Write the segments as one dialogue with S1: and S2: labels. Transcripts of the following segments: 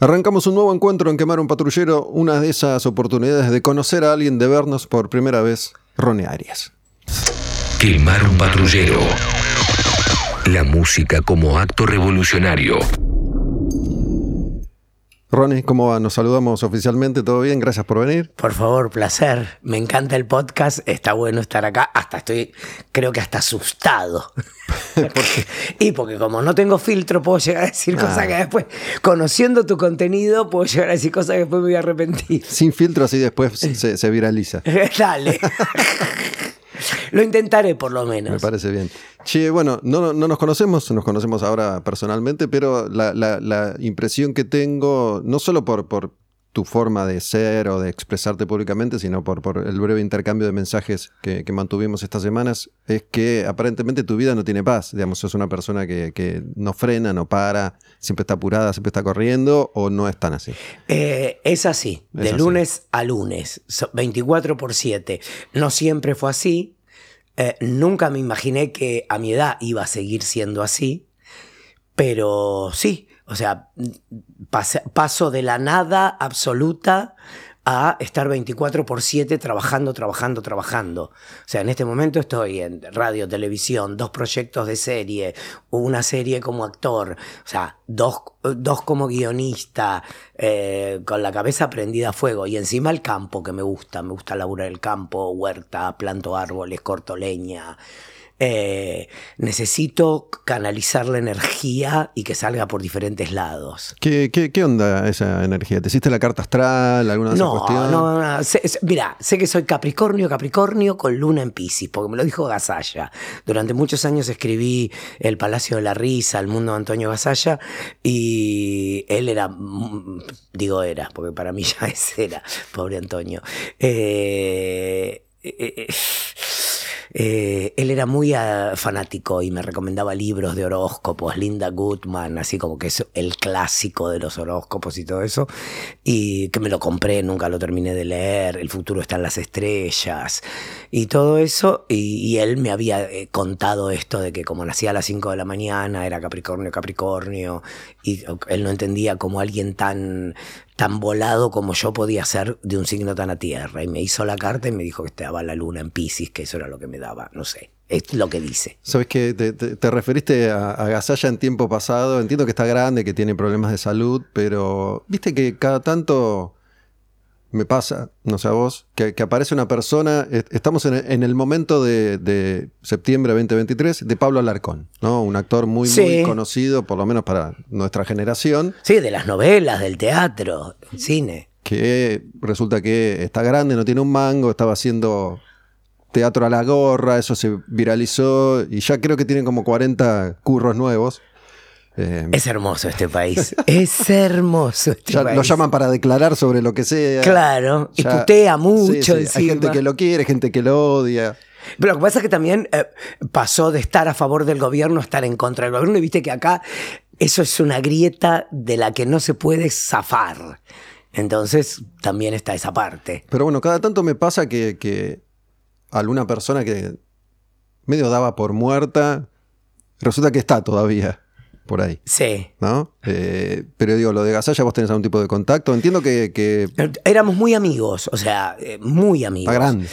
S1: Arrancamos un nuevo encuentro en Quemar un Patrullero, una de esas oportunidades de conocer a alguien, de vernos por primera vez, Ronnie Arias.
S2: Quemar un patrullero. La música como acto revolucionario.
S1: Ronnie, ¿cómo va? Nos saludamos oficialmente, ¿todo bien? Gracias por venir.
S3: Por favor, placer. Me encanta el podcast, está bueno estar acá. Hasta estoy, creo que hasta asustado. y porque como no tengo filtro, puedo llegar a decir cosas
S1: Ah.
S3: que después, conociendo tu contenido, puedo llegar a decir cosas que después me voy a arrepentir.
S1: Sin filtro, así después se, se viraliza.
S3: Dale. Lo intentaré por lo
S1: Me
S3: menos.
S1: parece bien. Che, bueno, no, no nos conocemos, nos conocemos ahora personalmente, pero la, la- la impresión que tengo, no solo por, por tu forma de ser o de expresarte públicamente, sino por, por el breve intercambio de mensajes que, que mantuvimos estas semanas, es que aparentemente tu vida no tiene paz. Digamos, sos una persona que, que no frena, no para, siempre está apurada, siempre está corriendo, o no es tan así.
S3: Eh, es así,
S1: Es
S3: de
S1: así.
S3: lunes a lunes, so- 24 por 7. No siempre fue así. Eh, nunca me imaginé que a mi edad iba a seguir siendo así. Pero sí, o sea, pas- paso de la nada absoluta a estar 24 por 7 trabajando, trabajando, trabajando. O sea, en este momento estoy en radio, televisión, dos proyectos de serie, una serie como actor, o sea, dos, dos como guionista, eh, con la cabeza prendida a fuego y encima el campo que me gusta, me gusta laburar el campo, huerta, planto árboles, corto leña. Eh, necesito canalizar la energía y que salga por diferentes lados.
S1: ¿Qué, qué, qué onda esa energía? ¿Te hiciste la carta astral, alguna de esas
S3: No,
S1: cuestiones?
S3: no, no. sé- sé- mira, sé que soy Capricornio, Capricornio con luna en Piscis, porque me lo dijo Gasalla. Durante muchos años escribí El Palacio de la Risa, El Mundo de Antonio Gasalla, y él era, mm, digo era, porque para mí ya es era, pobre Antonio. Eh, eh, eh, él era muy ah, fanático y me recomendaba libros de horóscopos, Linda Goodman, así como que es el clásico de los horóscopos y todo eso, y que me lo compré, nunca lo terminé de leer, El futuro está en las estrellas, y todo eso, y, y él me había eh, contado esto de que como nacía a las 5 de la mañana, era Capricornio, Capricornio, y él no entendía cómo alguien tan tan volado como yo podía ser de un signo tan a tierra. Y me hizo la carta y me dijo que estaba la luna en Pisces, que eso era lo que me daba, no sé, es lo que dice.
S1: Sabes que te, te- te referiste a, a Gasalla en tiempo pasado. Entiendo que está grande, que tiene problemas de salud, pero viste que cada tanto me pasa, no sé a vos, que, que aparece una persona. est- Estamos en, en el momento de, de septiembre 2023 de Pablo Alarcón, ¿no? Un actor muy, muy conocido, por lo menos para nuestra generación,
S3: Sí, de las novelas, del teatro, del cine.
S1: que resulta que está grande, no tiene un mango, estaba haciendo teatro a la gorra, eso se viralizó y ya creo que tiene como 40 curros nuevos. Eh,
S3: Es hermoso este país. es hermoso este
S1: ya
S3: país.
S1: lo llaman para declarar sobre lo que sea.
S3: Claro, y putea mucho
S1: sí, Hay gente que lo quiere, gente que lo odia.
S3: Pero lo que pasa es que también eh, pasó de estar a favor del gobierno a estar en contra del gobierno. Y viste que acá eso es una grieta de la que no se puede zafar. Entonces también está esa parte.
S1: Pero bueno, cada tanto me pasa que, que alguna persona que medio daba por muerta, resulta que está todavía por ahí.
S3: Sí.
S1: ¿No? Eh, pero digo, lo de Gasalla, vos tenés algún tipo de contacto. Entiendo que, que
S3: Éramos muy amigos, o sea, eh, muy amigos.
S1: está grande.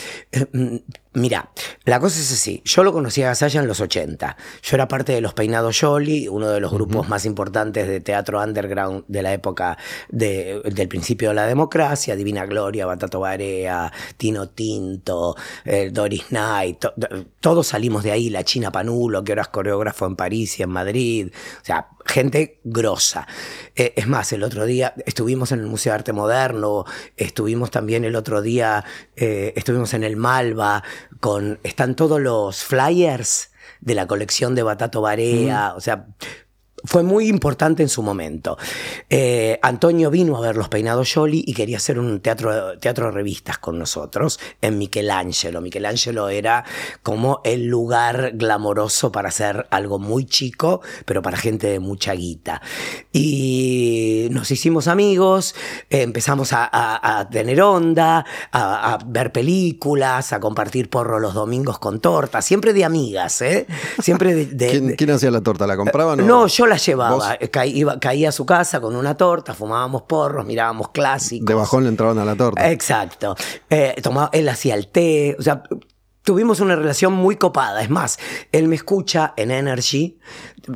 S3: Mira, la cosa es así. Yo lo conocí a Gasalla en los 80. Yo era parte de los Peinados Jolly, uno de los grupos más importantes de teatro underground de la época de- del principio de la democracia. Divina Gloria, Batato Barea, Tino Tinto, eh, Doris Knight. to- to- todos salimos de ahí. La China Panulo, que ahora es coreógrafo en París y en Madrid. O sea, gente grosa. Eh, es más, el otro día estuvimos en el Museo de Arte Moderno, estuvimos también el otro día, eh, estuvimos en el Malva, con, están todos los flyers de la colección de Batato Barea, o sea, fue muy importante en su momento. Eh, Antonio vino a ver Los Peinados Jolly y quería hacer un teatro, teatro de revistas con nosotros en Michelangelo. Michelangelo era como el lugar glamoroso para hacer algo muy chico, pero para gente de mucha guita. Y nos hicimos amigos, eh, empezamos a, a- a tener onda, a, a ver películas, a compartir porro los domingos con torta, siempre de amigas, ¿eh? Siempre de... de-
S1: ¿Quién,
S3: de-
S1: quién hacía la torta? ¿La compraban? o-
S3: no, yo la llevaba. caía a su casa con una torta, fumábamos porros, mirábamos clásicos.
S1: De bajón le entraban a la torta.
S3: Exacto. Eh, tomaba, él hacía el té. O sea, tuvimos una relación muy copada. Es más, él me escucha en Energy,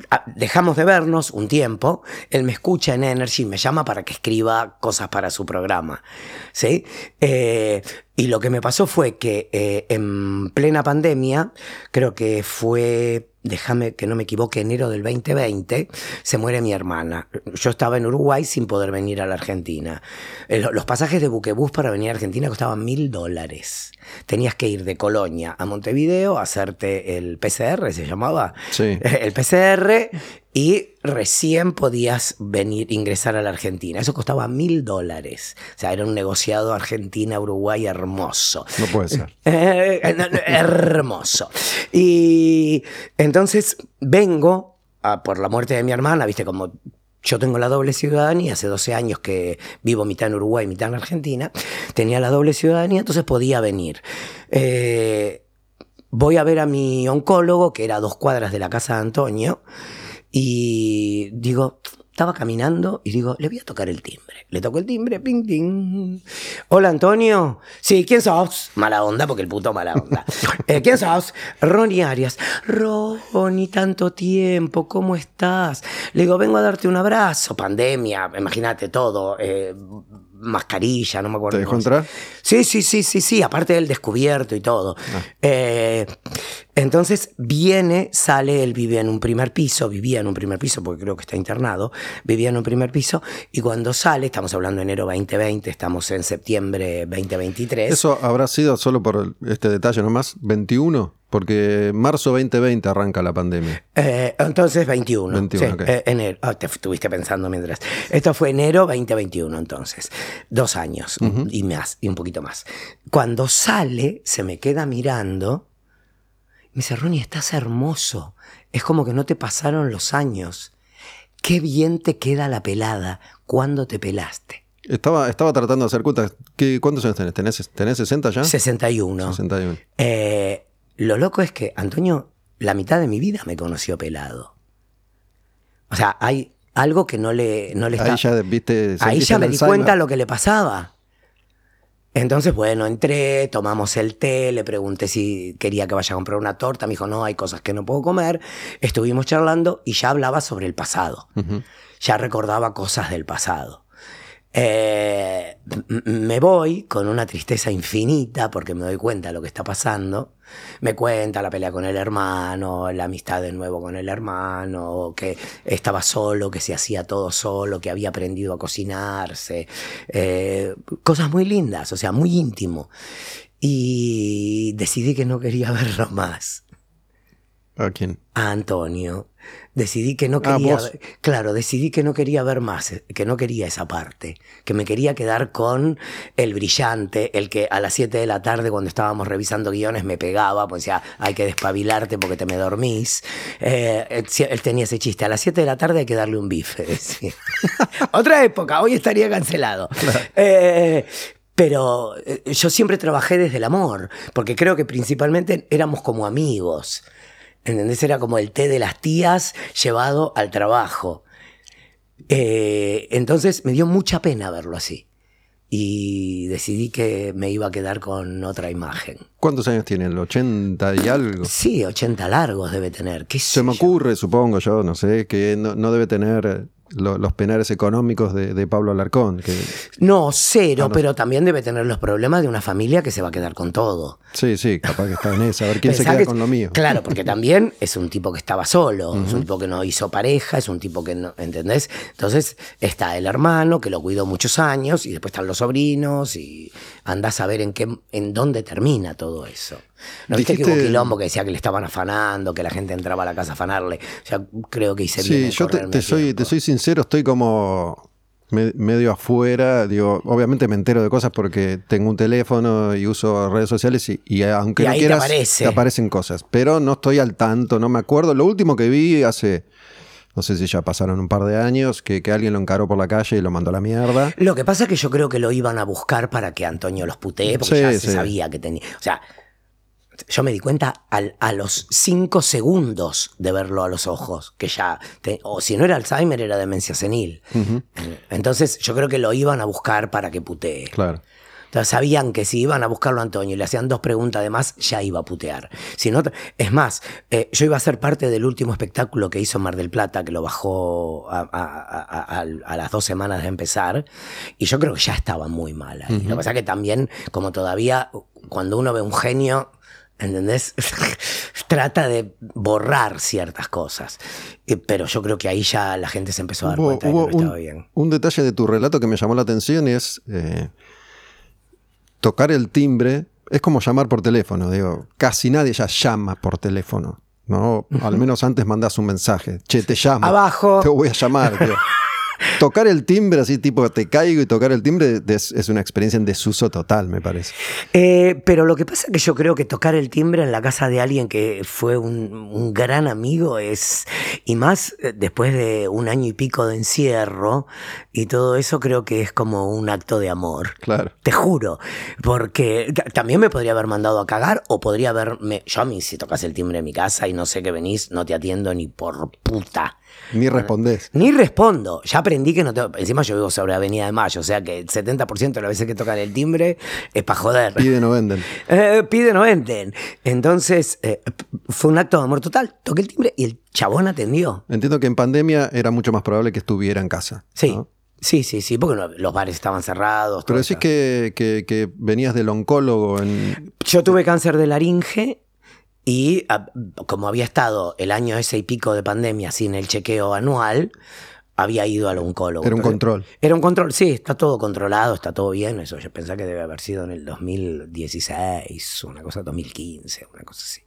S3: ah, dejamos de vernos un tiempo, él me escucha en Energy, me llama para que escriba cosas para su programa. ¿sí? Eh, y lo que me pasó fue que eh, en plena pandemia, creo que fue déjame que no me equivoque, enero del 2020, se muere mi hermana. Yo estaba en Uruguay sin poder venir a la Argentina. Eh, los pasajes de buquebús para venir a Argentina costaban mil dólares. Tenías que ir de Colonia a Montevideo, a hacerte el PCR, se llamaba.
S1: Sí.
S3: El PCR y recién podías venir, ingresar a la Argentina. Eso costaba mil dólares. O sea, era un negociado Argentina-Uruguay hermoso.
S1: No puede ser.
S3: Eh, hermoso. Y entonces vengo por la muerte de mi hermana, viste, como yo tengo la doble ciudadanía, hace 12 años que vivo mitad en Uruguay, mitad en Argentina, tenía la doble ciudadanía, entonces podía venir. Eh, voy a ver a mi oncólogo, que era a dos cuadras de la casa de Antonio, y digo, estaba caminando y digo, le voy a tocar el timbre. Le toco el timbre, ping, ping. Hola, Antonio. Sí, ¿quién sos? Mala onda, porque el puto mala onda. Eh, ¿Quién sos? Ronnie Arias. Ronnie, tanto tiempo, ¿cómo estás? Le digo, vengo a darte un abrazo. Pandemia, imagínate todo. Eh, mascarilla, no me acuerdo.
S1: ¿Te dejó entrar?
S3: Sí, sí, sí, sí, sí, aparte del descubierto y todo. Ah. Eh, entonces viene, sale, él vivía en un primer piso, vivía en un primer piso porque creo que está internado, vivía en un primer piso y cuando sale, estamos hablando de enero 2020, estamos en septiembre 2023.
S1: ¿Eso habrá sido solo por este detalle nomás? ¿21? Porque marzo 2020 arranca la pandemia.
S3: Eh, entonces 21. 21 eh, enero. Ah, te estuviste pensando mientras. Esto fue enero 2021, entonces. Dos años y más, y un poquito más. Cuando sale, se me queda mirando. Me dice, Ronnie, estás hermoso. Es como que no te pasaron los años. Qué bien te queda la pelada. ¿Cuándo te pelaste?
S1: Estaba, estaba tratando de hacer cuentas. ¿Cuántos años tenés? ¿Tenés, ¿Tenés 60 ya?
S3: 61.
S1: 61.
S3: Eh, lo loco es que Antonio, la mitad de mi vida me conoció pelado. O sea, hay algo que no le, no le
S1: Ahí ya, viste,
S3: Ahí ya me di cuenta lo que le pasaba. Entonces, bueno, entré, tomamos el té, le pregunté si quería que vaya a comprar una torta, me dijo, no, hay cosas que no puedo comer. Estuvimos charlando y ya hablaba sobre el pasado. Ya recordaba cosas del pasado. Eh, me voy con una tristeza infinita porque me doy cuenta de lo que está pasando. Me cuenta la pelea con el hermano, la amistad de nuevo con el hermano, que estaba solo, que se hacía todo solo, que había aprendido a cocinarse. Eh, cosas muy lindas, o sea, muy íntimo. Y decidí que no quería verlo más.
S1: ¿A quién?
S3: A Antonio. Decidí que no ah, quería, claro, decidí que no quería ver más, que no quería esa parte, que me quería quedar con el brillante, el que a las 7 de la tarde cuando estábamos revisando guiones me pegaba, pues decía, hay que despabilarte porque te me dormís. Eh, él tenía ese chiste, a las 7 de la tarde hay que darle un bife. Otra época, hoy estaría cancelado. Eh, pero eh, yo siempre trabajé desde el amor, porque creo que principalmente éramos como amigos. ¿Entendés? Era como el té de las tías llevado al trabajo. Eh, entonces me dio mucha pena verlo así. Y decidí que me iba a quedar con otra imagen.
S1: ¿Cuántos años tiene? ¿El 80 y algo?
S3: Sí, 80 largos debe tener. ¿Qué
S1: Se me ocurre, supongo yo, no sé, que no, no debe tener los penares económicos de, Pablo Alarcón. Que...
S3: No, cero, ah, pero también debe tener los problemas de una familia que se va a quedar con todo.
S1: Sí, sí, capaz que está en esa, a ver quién se queda con lo mío.
S3: Claro, porque también es un tipo que estaba solo, es un tipo que no hizo pareja, es un tipo que no, ¿entendés? Entonces está el hermano que lo cuidó muchos años y después están los sobrinos y andás a ver en qué, en dónde termina todo eso. ¿No viste que hubo quilombo que decía que le estaban afanando, que la gente entraba a la casa a afanarle? O sea, creo que hice
S1: bien. Sí, yo te, soy, te soy sincero, estoy como medio afuera. Digo, obviamente me entero de cosas porque tengo un teléfono y uso redes sociales y, aunque no quieras, te, aparecen cosas. Pero no estoy al tanto, no me acuerdo. Lo último que vi hace no sé si ya pasaron un par de años, que, alguien lo encaró por la calle y lo mandó a la mierda.
S3: Lo que pasa es que yo creo que lo iban a buscar para que Antonio los putee, porque ya se sabía que tenía. O sea, yo me di cuenta al- a los cinco segundos de verlo a los ojos, que ya, te- o si no era Alzheimer, era demencia senil. Entonces yo creo que lo iban a buscar para que putee.
S1: Claro.
S3: Entonces sabían que si iban a buscarlo a Antonio y le hacían dos preguntas además, ya iba a putear. Si no, es más, eh, yo iba a ser parte del último espectáculo que hizo Mar del Plata, que lo bajó a, a- a- a- a las dos semanas de empezar, y yo creo que ya estaba muy mal ahí. Lo que pasa es que también, como todavía, cuando uno ve un genio, ¿entendés? Trata de borrar ciertas cosas. Eh, Pero yo creo que ahí ya la gente se empezó a dar
S1: Hubo,
S3: cuenta de que no estaba
S1: un,
S3: bien.
S1: un detalle de tu relato que me llamó la atención es eh, tocar el timbre. Es como llamar por teléfono. Digo, casi nadie ya llama por teléfono. ¿no? Al menos antes mandás un mensaje. Che, te llamo.
S3: Abajo.
S1: Te voy a llamar. tío. tocar el timbre así, tipo, te caigo y tocar el timbre es, es una experiencia en desuso total, me parece.
S3: Eh, pero lo que pasa es que yo creo que tocar el timbre en la casa de alguien que fue un, un gran amigo es, y más eh, después de un año y pico de encierro y todo eso, creo que es como un acto de amor.
S1: Claro.
S3: Te juro, porque también me podría haber mandado a cagar o podría haberme... Yo a mí si tocas el timbre en mi casa y no sé que venís, no te atiendo ni por puta.
S1: Ni respondés.
S3: Ni respondo. Ya aprendí que no te... Encima yo vivo sobre Avenida de Mayo, o sea que el 70% de las veces que tocan el timbre es para joder.
S1: Pide no venden.
S3: Eh, pide no venden. Entonces, eh, fue un acto de amor total. Toqué el timbre y el chabón atendió.
S1: Entiendo que en pandemia era mucho más probable que estuviera en casa.
S3: Sí.
S1: ¿no?
S3: Sí, sí, sí, porque no- los bares estaban cerrados.
S1: Pero decís que, que- que venías del oncólogo en,
S3: Yo tuve cáncer de laringe y ah, como había estado el año ese y pico de pandemia sin el chequeo anual, había ido al oncólogo.
S1: Era un control.
S3: Era un control, sí, está todo controlado, está todo bien. Eso yo pensaba que debe haber sido en el 2016, una cosa 2015, una cosa así.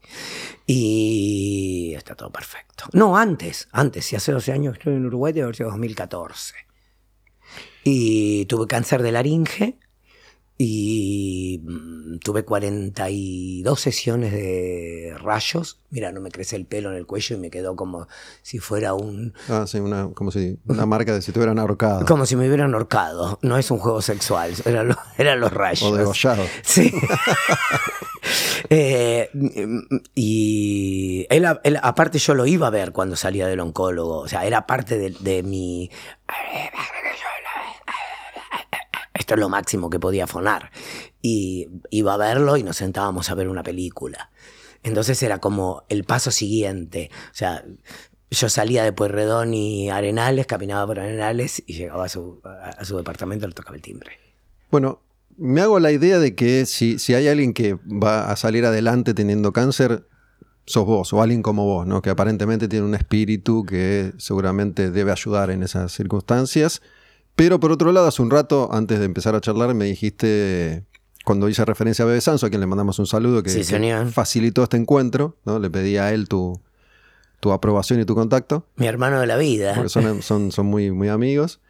S3: Y está todo perfecto. No, antes, antes, si hace 12 años estoy en Uruguay, debe haber sido 2014. Y tuve cáncer de laringe y mm, tuve 42 sesiones de rayos. Mira, no me crece el pelo en el cuello y me quedó como si fuera un,
S1: Ah, sí, una, como si, una marca de si te hubieran ahorcado.
S3: como si me hubieran ahorcado. No es un juego sexual, eran los, eran los rayos.
S1: O degollado.
S3: Sí. Eh, y él, él, aparte yo lo iba a ver cuando salía del oncólogo. O sea, era parte de, de mi... Esto es lo máximo que podía fonar. Y iba a verlo y nos sentábamos a ver una película. Entonces era como el paso siguiente. O sea, yo salía de Pueyrredón y Arenales, caminaba por Arenales y llegaba a su, departamento y le tocaba el timbre.
S1: Bueno, me hago la idea de que si, si hay alguien que va a salir adelante teniendo cáncer, sos vos o alguien como vos, ¿no? Que aparentemente tiene un espíritu que seguramente debe ayudar en esas circunstancias. Pero por otro lado, hace un rato, antes de empezar a charlar, me dijiste, cuando hice referencia a Bebe Sanso, a quien le mandamos un saludo, que,
S3: Sí,
S1: que
S3: señor.
S1: facilitó este encuentro, ¿no? Le pedí a él tu, tu aprobación y tu contacto,
S3: Mi hermano de la vida.
S1: porque son, son, son muy, muy amigos.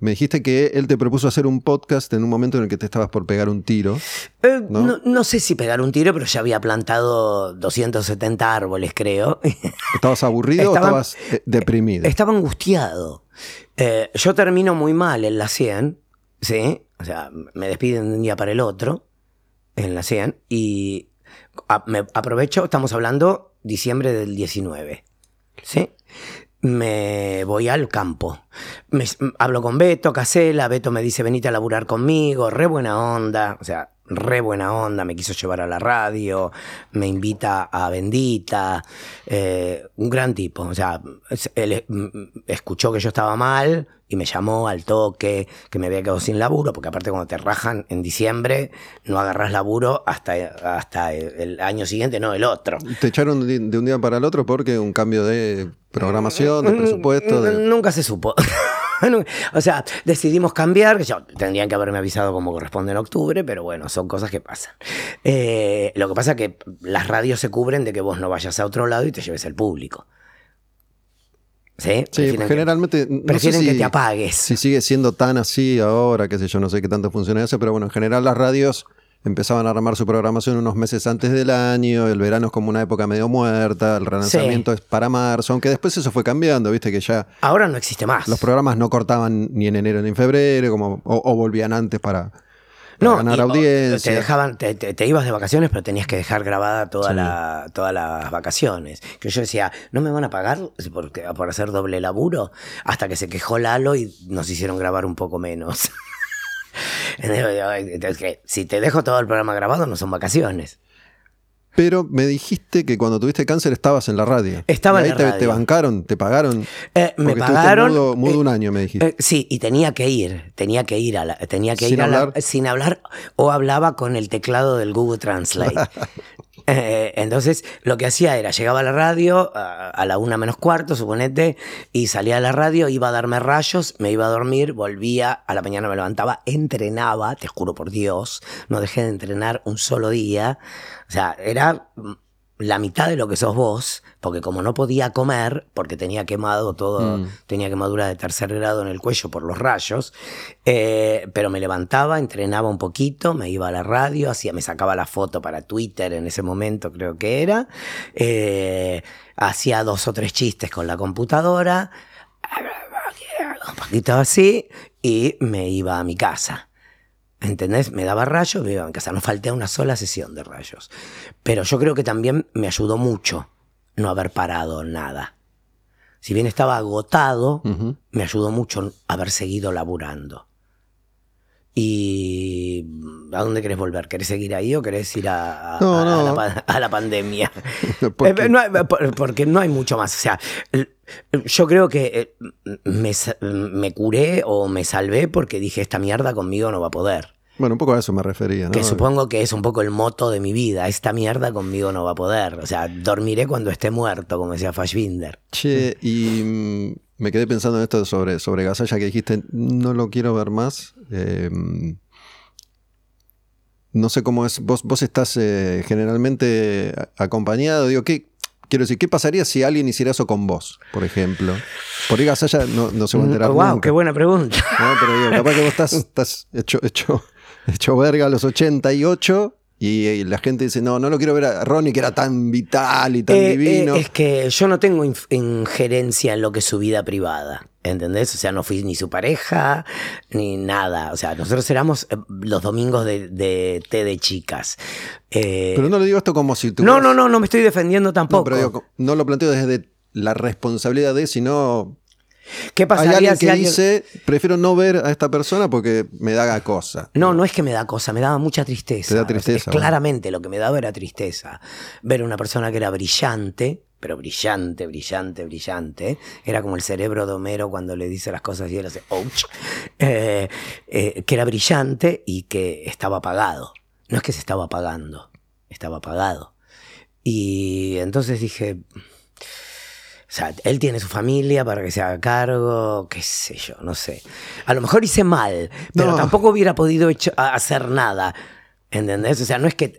S1: Me dijiste que él te propuso hacer un podcast en un momento en el que te estabas por pegar un tiro.
S3: Eh,
S1: ¿no?
S3: ¿no? no sé si pegar un tiro, pero ya había plantado 270 árboles, creo.
S1: ¿Estabas aburrido
S3: Estaba-
S1: o estabas eh, deprimido?
S3: Estaba angustiado. Eh, yo termino muy mal en la 100, ¿sí? O sea, me despiden de un día para el otro en la 100 y a- me aprovecho, estamos hablando diciembre del 19, ¿sí? Me voy al campo. Me- hablo con Beto, Casela, Beto me dice, venite a laburar conmigo, re buena onda, o sea, re buena onda, me quiso llevar a la radio, me invita a Bendita, eh, un gran tipo, o sea, él mm, escuchó que yo estaba mal y me llamó al toque, que me había quedado sin laburo, porque aparte cuando te rajan en diciembre, no agarras laburo hasta, hasta el año siguiente, no el otro.
S1: ¿Te echaron de de un día para el otro porque un cambio de programación, de presupuesto? de-
S3: Nunca se supo. o sea, decidimos cambiar, yo, tendrían que haberme avisado como corresponde en octubre, pero bueno, son cosas que pasan. Eh, lo que pasa es que las radios se cubren de que vos no vayas a otro lado y te lleves el público. ¿Sí?
S1: Sí,
S3: que-
S1: generalmente. sé
S3: prefieren que te apagues.
S1: Si sigue siendo tan así ahora, qué sé yo, no sé qué tanto funciona eso, pero bueno, en general las radios empezaban a armar su programación unos meses antes del año, el verano es como una época medio muerta, el relanzamiento es para marzo, aunque después eso fue cambiando, viste que ya
S3: Ahora no existe más.
S1: los programas no cortaban ni en enero ni en febrero, como, o, o volvían antes para,
S3: No,
S1: ganar
S3: y-
S1: audiencia.
S3: Te dejaban, te, te- te ibas de vacaciones, pero tenías que dejar grabada toda
S1: Sí.
S3: la, todas las vacaciones. Que yo decía, ¿no me van a pagar por, por hacer doble laburo? Hasta que se quejó Lalo y nos hicieron grabar un poco menos. Entonces, que si te dejo todo el programa grabado, no son vacaciones.
S1: Pero me dijiste que cuando tuviste cáncer estabas en la radio.
S3: Estaba
S1: Y
S3: en la
S1: te,
S3: radio.
S1: te bancaron, te pagaron.
S3: Eh, me pagaron.
S1: mudo, mudo
S3: eh,
S1: un año, me dijiste.
S3: Eh, sí, y tenía que ir, tenía que ir a la, tenía que
S1: Sin
S3: ir a la-
S1: hablar.
S3: sin hablar o hablaba con el teclado del Google Translate. Eh, entonces, lo que hacía era, llegaba a la radio a, a la una menos cuarto, suponete, y salía a la radio, iba a darme rayos, me iba a dormir, volvía, a la mañana me levantaba, entrenaba, te juro por Dios, no dejé de entrenar un solo día. O sea, era la mitad de lo que sos vos, porque como no podía comer, porque tenía quemado todo,
S1: Mm.
S3: tenía quemadura de tercer grado en el cuello por los rayos, eh, pero me levantaba, entrenaba un poquito, me iba a la radio, hacía, me sacaba la foto para Twitter en ese momento, creo que era, eh, hacía dos o tres chistes con la computadora, un poquito así, y me iba a mi casa. ¿Entendés? Me daba rayos, me iba a casa. No falté a una sola sesión de rayos. Pero yo creo que también me ayudó mucho no haber parado nada. Si bien estaba agotado, me ayudó mucho haber seguido laburando. ¿Y a dónde querés volver? ¿Querés seguir ahí o querés ir a, a-
S1: No,
S3: a- a
S1: no.
S3: la, pa- a la pandemia?
S1: Porque-
S3: Eh, no hay- por- porque no hay mucho más. O sea, yo creo que eh, me, curé o me salvé porque dije, esta mierda conmigo no va a poder.
S1: Bueno, un poco a eso me refería, ¿no?
S3: Que supongo que es un poco el moto de mi vida. Esta mierda conmigo no va a poder. O sea, dormiré cuando esté muerto, como decía Fashbinder.
S1: Che, y mm, me quedé pensando en esto sobre, sobre Gasalla que dijiste, no lo quiero ver más. Eh, no sé cómo es. Vos, vos estás eh, generalmente acompañado. Digo, ¿qué? Quiero decir, ¿qué pasaría si alguien hiciera eso con vos, por ejemplo? Por ahí Gasalla no, no se va a enterar
S3: wow,
S1: nunca.
S3: Mm, qué buena pregunta.
S1: No, pero digo, capaz que vos estás, estás hecho, hecho, hecho verga a los 88 y, y la gente dice, no, no lo quiero ver a Ronnie que era tan vital y tan
S3: Eh,
S1: divino.
S3: eh, es que yo no tengo injerencia en lo que es su vida privada. ¿Entendés? O sea, no fui ni su pareja, ni nada. O sea, nosotros éramos eh, los domingos de, de té de chicas. Eh,
S1: Pero no le digo esto como si tú.
S3: no, no, no, no me estoy defendiendo
S1: No,
S3: tampoco.
S1: pero digo, no lo planteo desde la responsabilidad de, sino
S3: ¿Qué
S1: hay
S3: pasaría
S1: alguien
S3: si
S1: que
S3: alguien...
S1: dice, prefiero no ver a esta persona porque me da cosa.
S3: No, no es que me da cosa, me daba mucha tristeza.
S1: Te da tristeza,
S3: es claramente lo que me daba era tristeza. Ver una persona que era brillante, pero brillante, brillante, brillante. Era como el cerebro de Homero cuando le dice las cosas y él hace ouch. Eh, eh, que era brillante y que estaba apagado. No es que se estaba apagando, estaba apagado. Y entonces dije, sea, él tiene su familia para que se haga cargo, qué sé yo, no sé. A lo mejor hice mal, pero
S1: No.
S3: tampoco hubiera podido hecho- hacer nada. ¿Entendés? O sea, no es que...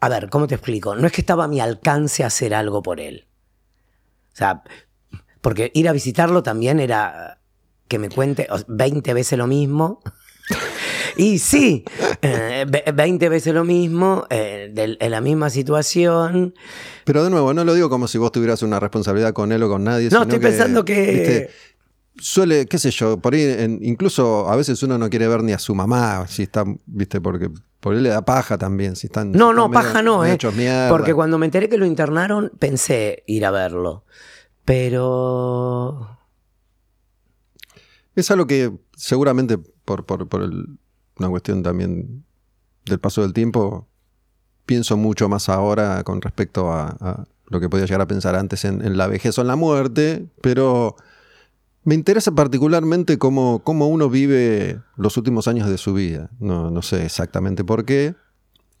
S3: A ver, ¿cómo te explico? No es que estaba a mi alcance hacer algo por él. O sea, porque ir a visitarlo también era que me cuente o- 20 veces lo mismo. Y sí, eh, ve- 20 veces lo mismo, eh, en la misma situación.
S1: Pero de nuevo, no lo digo como si vos tuvieras una responsabilidad con él o con nadie.
S3: No,
S1: sino
S3: estoy pensando que-
S1: viste, suele, qué sé yo, por ahí, en- incluso a veces uno no quiere ver ni a su mamá, si está, viste, porque por él le da paja también, si están.
S3: No,
S1: si
S3: no,
S1: están medio-
S3: paja no,
S1: medio
S3: ¿eh?
S1: mierda.
S3: Porque cuando me enteré que lo internaron, pensé ir a verlo. Pero.
S1: Es algo que seguramente por, por, por el- una cuestión también del paso del tiempo, pienso mucho más ahora con respecto a, a lo que podía llegar a pensar antes en, en la vejez o en la muerte, pero me interesa particularmente cómo, cómo uno vive los últimos años de su vida. No, no sé exactamente por qué.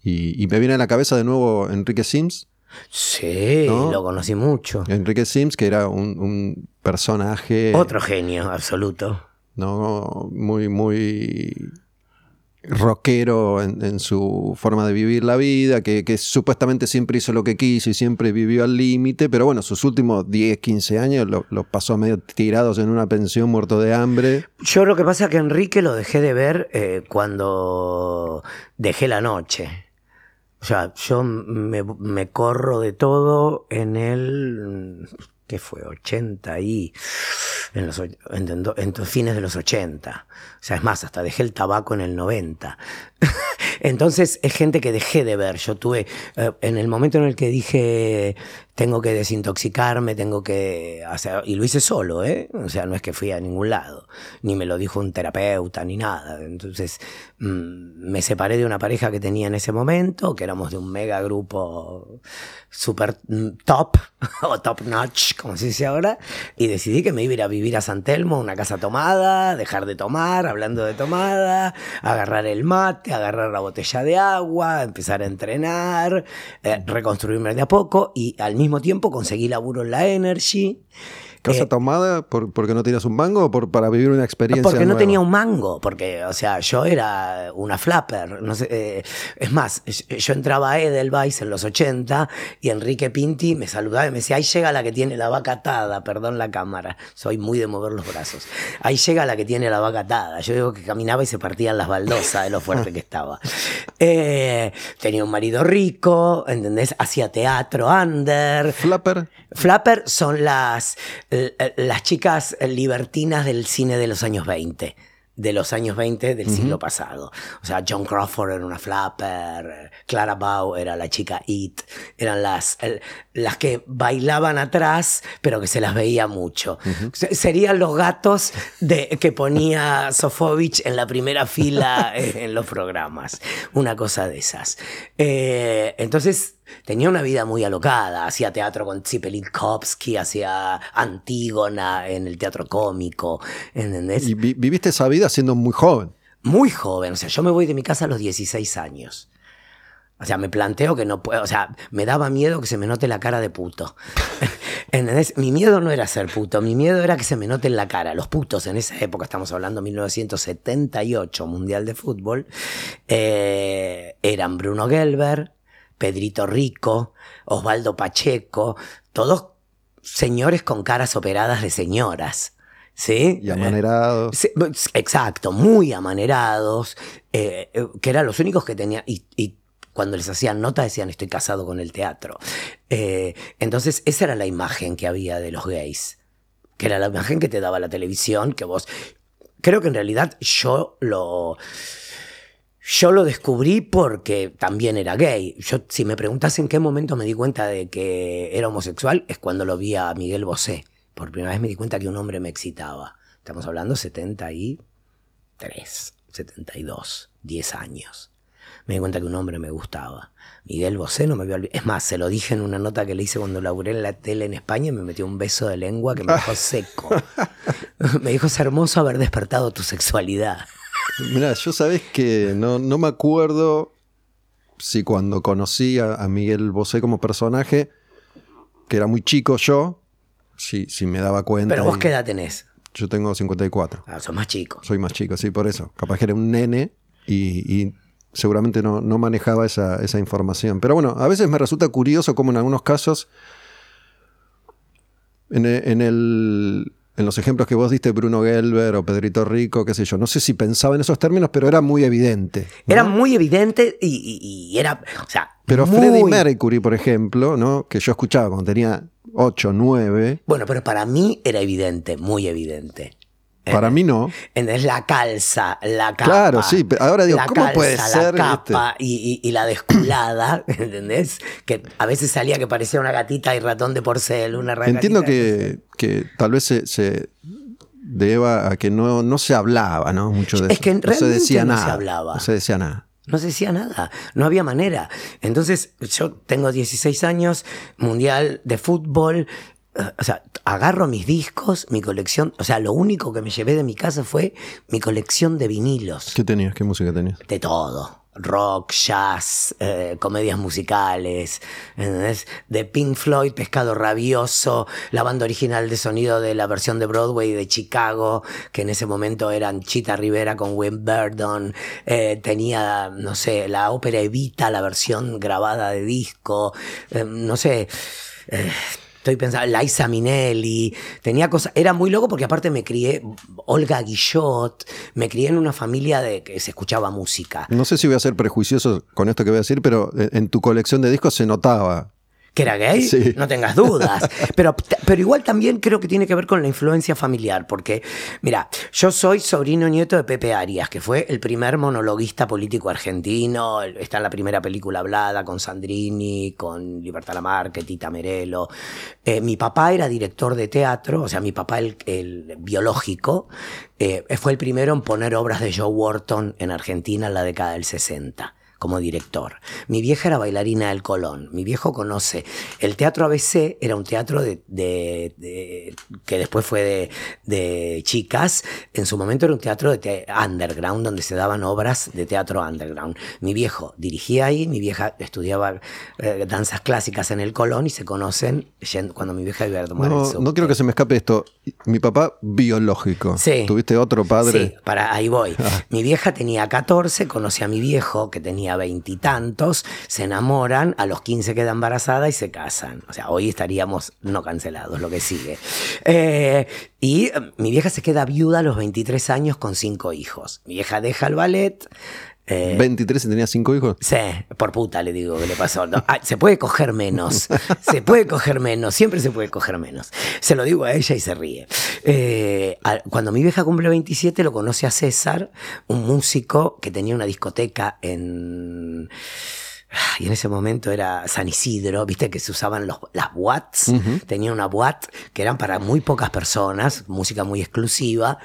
S1: Y, y me viene a la cabeza de nuevo Enrique Sims.
S3: Sí,
S1: ¿No?
S3: lo conocí mucho.
S1: Enrique Sims, que era un, un personaje...
S3: Otro genio, absoluto.
S1: ¿No? Muy, muy rockero en, su forma de vivir la vida, que, supuestamente siempre hizo lo que quiso y siempre vivió al límite, pero bueno, sus últimos 10, 15 años lo, lo pasó medio tirados en una pensión, muerto de hambre.
S3: Yo lo que pasa es que Enrique lo dejé de ver eh, cuando dejé la noche. O sea, yo me, me corro de todo en el ¿qué fue? 80 y... En los, en, fines de los 80. O sea, es más, hasta dejé el tabaco en el 90. Entonces es gente que dejé de ver. Yo tuve, eh, en el momento en el que dije, tengo que desintoxicarme, tengo que hacer, y lo hice solo, ¿eh? O sea, no es que fui a ningún lado, ni me lo dijo un terapeuta, ni nada. Entonces mmm, me separé de una pareja que tenía en ese momento, que éramos de un mega grupo super mm, top, o top notch, como se dice ahora, y decidí que me iba a ir a vivir a San Telmo, una casa tomada, dejar de tomar, hablando de tomada, agarrar el mate, agarrar la botella de agua, empezar a entrenar, eh, reconstruirme de a poco y al mismo tiempo conseguí laburo en la Energy.
S1: ¿Casa
S3: Eh,
S1: tomada por, porque no tenías un mango o por, para vivir una experiencia?
S3: Porque no tenía un mango, porque, o sea, yo era una flapper. No sé, eh, es más, yo entraba a Edelweiss en los 80 y Enrique Pinti me saludaba y me decía, ahí llega la que tiene la vaca atada, perdón la cámara, soy muy de mover los brazos. Ahí llega la que tiene la vaca atada. Yo digo que caminaba y se partían las baldosas de lo fuerte que estaba. Eh, tenía un marido rico, ¿entendés? Hacía teatro under.
S1: ¿Flapper?
S3: Flapper son las, las chicas libertinas del cine de los años 20 de los años 20 del siglo pasado. O sea, John Crawford era una flapper, Clara Bow era la chica It, eran las, el, las que bailaban atrás, pero que se las veía mucho. Serían los gatos de, que ponía Sofovich en la primera fila en los programas. Una cosa de esas. Eh, entonces, tenía una vida muy alocada. Hacía teatro con Tsipelikovsky, hacía Antígona en el teatro cómico. ¿Entendés?
S1: Y vi viviste esa vida siendo muy joven.
S3: Muy joven. O sea, yo me voy de mi casa a los 16 años. O sea, me planteo que no puedo. O sea, me daba miedo que se me note la cara de puto. ¿Entendés? Mi miedo no era ser puto, mi miedo era que se me note en la cara. Los putos en esa época, estamos hablando de 1978, Mundial de Fútbol, eh, eran Bruno Gelber, Pedrito Rico, Osvaldo Pacheco, todos señores con caras operadas de señoras. ¿Sí?
S1: Y amanerados.
S3: Sí, exacto, muy amanerados, eh, que eran los únicos que tenían. Y, y, cuando les hacían nota decían estoy casado con el teatro. Eh, entonces, esa era la imagen que había de los gays. Que era la imagen que te daba la televisión, que vos. Creo que en realidad yo lo. Yo lo descubrí porque también era gay. Yo, si me preguntas en qué momento me di cuenta de que era homosexual, es cuando lo vi a Miguel Bosé. Por primera vez me di cuenta que un hombre me excitaba. Estamos hablando 73, 72, 10 años. Me di cuenta que un hombre me gustaba. Miguel Bosé no me vio Es más, se lo dije en una nota que le hice cuando laburé en la tele en España y me metió un beso de lengua que me dejó seco. me dijo, es hermoso haber despertado tu sexualidad.
S1: Mira, yo sabés que no, no, me acuerdo si cuando conocí a, a, Miguel Bosé como personaje, que era muy chico yo, si, si me daba cuenta.
S3: Pero vos
S1: y,
S3: qué edad tenés?
S1: Yo tengo 54.
S3: Ah, sos más chico.
S1: Soy más chico, sí, por eso. Capaz que era un nene y, y seguramente no, no manejaba esa, esa, información. Pero bueno, a veces me resulta curioso como en algunos casos, en, el, en los ejemplos que vos diste, Bruno Gelber o Pedrito Rico, qué sé yo, no sé si pensaba en esos términos, pero era muy evidente. ¿no?
S3: Era muy evidente y, y, y era, o sea...
S1: Pero
S3: muy...
S1: Freddie Mercury, por ejemplo, ¿no? que yo escuchaba cuando tenía 8, 9.
S3: Bueno, pero para mí era evidente, muy evidente.
S1: Para mí no.
S3: Es la calza, la capa.
S1: Claro, sí, pero ahora digo,
S3: la
S1: ¿cómo
S3: calza,
S1: puede ser?
S3: La capa y, y, y, la desculada, ¿entendés? Que a veces salía que parecía una gatita y ratón de porcel, una
S1: Entiendo que, que, tal vez se, se, deba a que no, no se hablaba, ¿no? Mucho de
S3: es
S1: eso.
S3: que
S1: no se decía
S3: no
S1: nada.
S3: Se hablaba.
S1: No se decía nada.
S3: No se decía nada, no había manera. Entonces, yo tengo 16 años, mundial de fútbol, o sea, agarro mis discos, mi colección, o sea, lo único que me llevé de mi casa fue mi colección de vinilos.
S1: ¿Qué tenías? ¿Qué música tenías?
S3: De todo. Rock, jazz, eh, comedias musicales, ¿entendés? de Pink Floyd, Pescado Rabioso, la banda original de sonido de la versión de Broadway de Chicago, que en ese momento eran Chita Rivera con Wim Verdon, eh, tenía, no sé, la ópera Evita, la versión grabada de disco, eh, no sé. Estoy pensando, Liza Minnelli, tenía cosas, era muy loco porque aparte me crié, Olga Guillot, me crié en una familia de que se escuchaba música.
S1: No sé si voy a ser prejuicioso con esto que voy a decir, pero en tu colección de discos se notaba.
S3: Que era gay,
S1: Sí.
S3: no tengas dudas. Pero, pero igual también creo que tiene que ver con la influencia familiar, porque, mira, yo soy sobrino nieto de Pepe Arias, que fue el primer monologuista político argentino, está en la primera película hablada con Sandrini, con Libertad Lamarque, Tita Merelo. Eh, mi papá era director de teatro, o sea, mi papá el, el biológico, eh, fue el primero en poner obras de Joe Wharton en Argentina en la década del 60 como director. Mi vieja era bailarina del Colón. Mi viejo conoce. El teatro ABC era un teatro de, de- de- que después fue de, de chicas. En su momento era un teatro de te- underground donde se daban obras de teatro underground. Mi viejo dirigía ahí, mi vieja estudiaba eh, danzas clásicas en el Colón y se conocen cuando mi vieja iba a tomar el
S1: No,
S3: subte.
S1: no quiero que se me escape esto. Mi papá, biológico.
S3: Sí.
S1: ¿Tuviste otro padre?
S3: Sí, para ahí voy. Mi vieja tenía 14, conocí a mi viejo que tenía veintitantos, se enamoran, a los 15 queda embarazada y se casan. O sea, hoy estaríamos no cancelados, lo que sigue. Eh, y eh, mi vieja se queda viuda a los 23 años con cinco hijos. Mi vieja deja el ballet. Eh,
S1: 23 y tenía cinco hijos.
S3: Sí, por puta le digo que le pasó. No, ah, se puede coger menos. Se puede coger menos. Siempre se puede coger menos. Se lo digo a ella y se ríe. Eh, a- cuando mi vieja cumple 27, lo conoce a César, un músico que tenía una discoteca en. Y en ese momento era San Isidro, viste que se usaban los, las boats. Tenía una boat que eran para muy pocas personas, música muy exclusiva.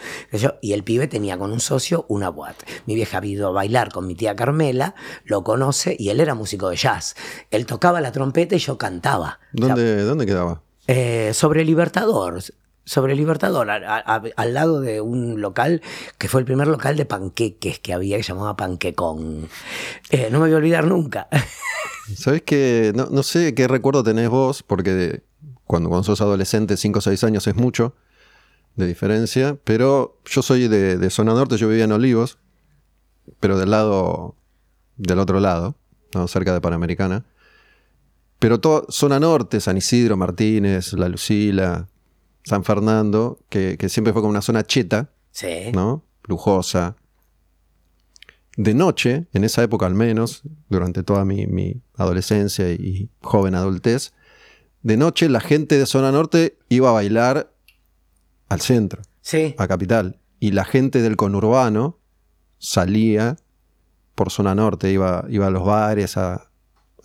S3: y el pibe tenía con un socio una boat. Mi vieja ha ido a bailar con mi tía Carmela, lo conoce y él era músico de jazz. Él tocaba la trompeta y yo cantaba. O sea,
S1: ¿Dónde, ¿Dónde quedaba?
S3: eh, sobre Libertador. Sobre Libertador, a- al lado de un local que fue el primer local de panqueques que había, que se llamaba Panquecón. Eh, no me voy a olvidar nunca.
S1: ¿Sabes qué? No, no sé qué recuerdo tenés vos, porque cuando, cuando sos adolescente, 5 o 6 años es mucho de diferencia, pero yo soy de, de zona norte, yo vivía en Olivos, pero del lado, del otro lado, ¿no? cerca de Panamericana. Pero toda zona norte, San Isidro, Martínez, La Lucila, San Fernando, que, que siempre fue como una zona cheta,
S3: Sí.
S1: ¿no? Lujosa. De noche, en esa época al menos, durante toda mi, mi adolescencia y joven adultez, de noche la gente de zona norte iba a bailar al centro,
S3: Sí.
S1: a capital, y la gente del conurbano salía por zona norte, iba, iba a los bares, a-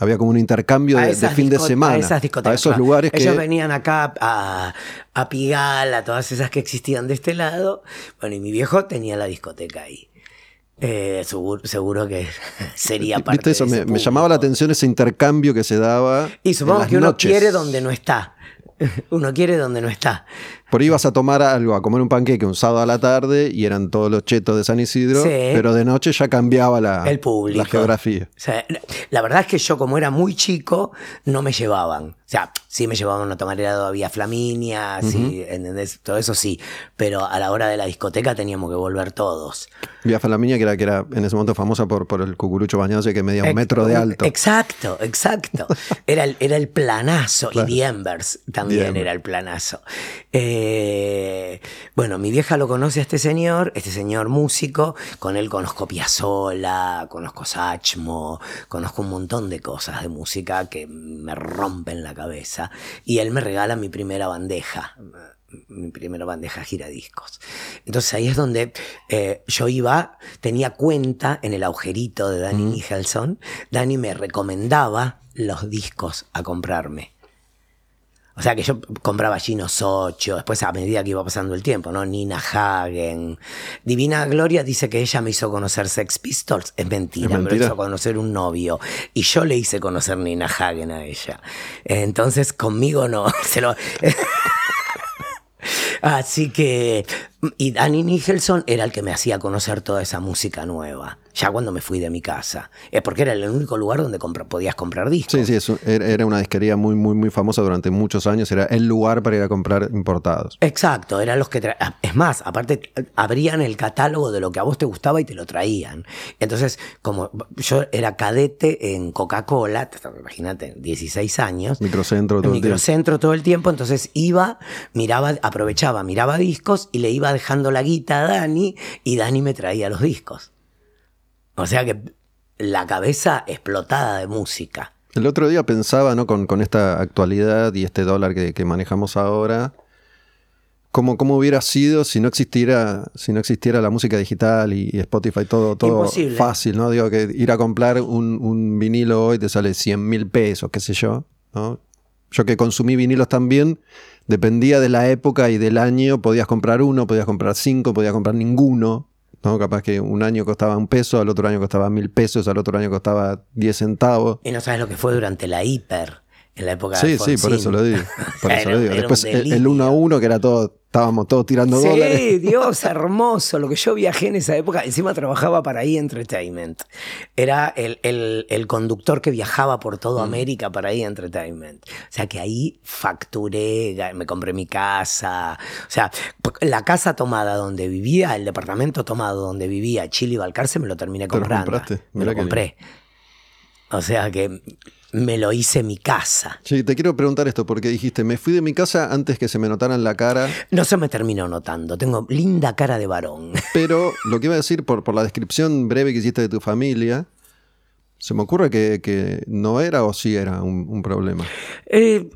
S1: había como un intercambio
S3: A
S1: de, de fin de semana,
S3: A, esas discotecas,
S1: esos
S3: claro.
S1: lugares
S3: Ellos
S1: que
S3: venían acá a, a Pigal, a todas esas que existían de este lado. Bueno, y mi viejo tenía la discoteca ahí. Eh, seguro, seguro que sería parte
S1: ¿Viste eso?
S3: de
S1: Me,
S3: ese
S1: me llamaba la atención ese intercambio que se daba.
S3: Y
S1: en
S3: supongo
S1: las
S3: que uno
S1: noches.
S3: quiere donde no está. Uno quiere donde no está.
S1: Por ahí ibas a tomar algo, a comer un panqueque un sábado a la tarde y eran todos los chetos de San Isidro,
S3: Sí.
S1: pero de noche ya cambiaba la,
S3: El público.
S1: la geografía.
S3: O sea, la verdad es que yo, como era muy chico, no me llevaban. O sea, sí me llevaban a tomar helado a Vía Flaminia, sí, ¿entendés? Todo eso sí. Pero a la hora de la discoteca teníamos que volver todos.
S1: Vía Flaminia, que era, que era en ese momento famosa por, por el cucurucho bañándose que medía un metro de alto.
S3: Exacto, exacto. Era el, era el planazo.
S1: Claro.
S3: Y Diembers también era el planazo. Eh, bueno, mi vieja lo conoce a este señor, este señor músico. Con él conozco Piazzolla, conozco Sachmo, conozco un montón de cosas de música que me rompen la cabeza. Y él me regala mi primera bandeja mi primera bandeja giradiscos. Entonces ahí es donde eh, yo iba, tenía cuenta en el agujerito de Danny Nicholson. Danny me recomendaba los discos a comprarme. O sea que yo compraba Ginos 8, después a medida que iba pasando el tiempo, ¿no? Nina Hagen. Divina Gloria dice que ella me hizo conocer Sex Pistols. Es mentira,
S1: Es
S3: me lo
S1: mentira.
S3: hizo conocer un novio. Y yo le hice conocer Nina Hagen a ella. Entonces conmigo no. Se lo. Así que. Y Danny Nicholson era el que me hacía conocer toda esa música nueva. Ya cuando me fui de mi casa. Es porque era el único lugar donde compra- podías comprar discos.
S1: Sí, sí, es un- era una disquería muy, muy, muy famosa durante muchos años. Era el lugar para ir a comprar importados.
S3: Exacto, eran los que tra- ah, Es más, aparte abrían el catálogo de lo que a vos te gustaba y te lo traían. Entonces, como yo era cadete en Coca-Cola, imagínate, 16 años.
S1: Microcentro
S3: en
S1: todo el tiempo.
S3: microcentro todo el tiempo, entonces iba, miraba, aprovechaba, miraba discos y le iba dejando la guita a Dani y Dani me traía los discos. O sea que la cabeza explotada de música.
S1: El otro día pensaba, ¿no? Con, con esta actualidad y este dólar que, que manejamos ahora, cómo, cómo hubiera sido si no existiera, si no existiera la música digital y, y Spotify, todo, todo
S3: Imposible.
S1: fácil, ¿no? Digo que ir a comprar un, un vinilo hoy te sale 100 mil pesos, qué sé yo, ¿no? Yo que consumí vinilos también, dependía de la época y del año, podías comprar uno, podías comprar cinco, podías comprar ninguno. ¿no? Capaz que un año costaba un peso, al otro año costaba mil pesos, al otro año costaba 10 centavos.
S3: Y no sabes lo que fue durante la hiper, en la época
S1: Sí,
S3: de
S1: sí, por
S3: Alfonsín.
S1: eso lo digo. Por eso
S3: Era-
S1: lo digo. Después el- el
S3: delirio.
S1: uno a uno, que era todo, estábamos todos tirando dólares.
S3: Sí, Dios, hermoso. Lo que yo viajé en esa época, encima trabajaba para E! Entertainment. Era el, el- el conductor que viajaba por
S1: Mm.
S3: toda América para E! Entertainment. O sea que ahí facturé, me compré mi casa. O sea, la casa tomada donde vivía, el departamento tomado donde vivía, Chile y Balcarce, me lo terminé
S1: Te lo
S3: comprando.
S1: compraste,
S3: Me lo compré. O sea que me lo hice mi casa.
S1: Sí, te quiero preguntar esto, porque dijiste, me fui de mi casa antes que se me notara en la cara,
S3: No se me terminó notando. Tengo linda cara de varón.
S1: pero lo que iba a decir por, por la descripción breve que hiciste de tu familia, se me ocurre que, que no era o sí era un, un problema.
S3: Eh,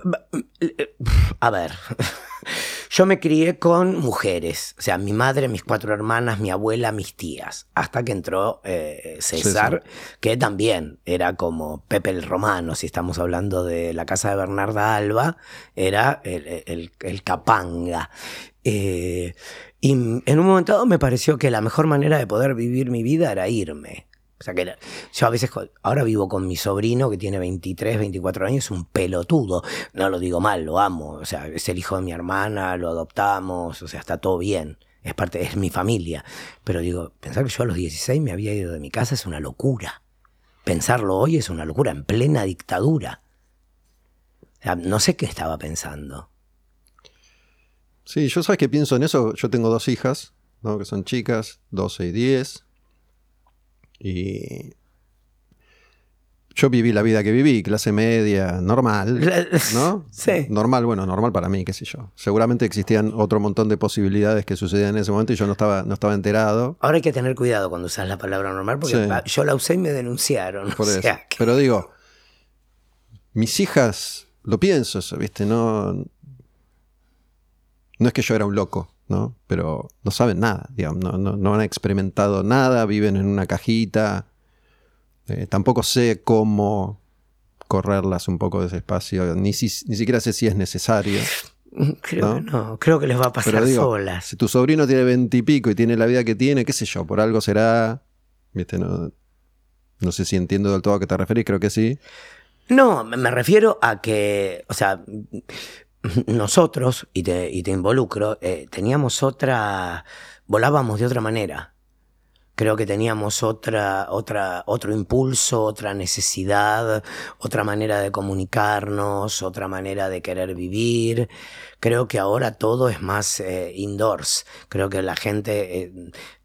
S3: a ver, yo me crié con mujeres, o sea, mi madre, mis cuatro hermanas, mi abuela, mis tías, hasta que entró eh, César, que también era como Pepe el Romano, si estamos hablando de la casa de Bernarda Alba, era el, el- el capanga. Eh, y en un momento dado me pareció que la mejor manera de poder vivir mi vida era irme. O sea que yo a veces, ahora vivo con mi sobrino que tiene 23, 24 años, es un pelotudo. No lo digo mal, lo amo. O sea, es el hijo de mi hermana, lo adoptamos, o sea, está todo bien. Es parte, es mi familia. Pero digo, pensar que yo a los 16 me había ido de mi casa es una locura. Pensarlo hoy es una locura, en plena dictadura. O sea, no sé qué estaba pensando.
S1: Sí, yo sabes que pienso en eso, yo tengo dos hijas, ¿no? que son chicas, 12 y 10, y yo viví la vida que viví, clase media, normal, ¿no?
S3: Sí.
S1: Normal, bueno, normal para mí, qué sé yo. Seguramente existían otro montón de posibilidades que sucedían en ese momento y yo no estaba, no estaba enterado.
S3: Ahora hay que tener cuidado cuando usas la palabra normal porque
S1: Sí.
S3: yo la usé y me denunciaron.
S1: Por
S3: o
S1: eso.
S3: sea, que-
S1: Pero digo, mis hijas, lo pienso ¿viste? No, no es que yo era un loco, ¿no? Pero no saben nada, digamos, no, no- no han experimentado nada, viven en una cajita. Eh, tampoco sé cómo correrlas un poco de ese espacio, ni, si- ni siquiera sé si es necesario.
S3: creo
S1: ¿no?
S3: que no, creo que les va a pasar
S1: digo,
S3: solas.
S1: si tu sobrino tiene veintipico y, tiene la vida que tiene, qué sé yo, por algo será, ¿viste? No, no sé si entiendo del todo a qué te referís, creo que sí.
S3: No, me refiero a que, o sea, nosotros, y te, y te involucro, eh, teníamos otra, volábamos de otra manera. Creo que teníamos otra, otra, otro impulso, otra necesidad, otra manera de comunicarnos, otra manera de querer vivir. Creo que ahora todo es más eh, indoors. Creo que la gente eh,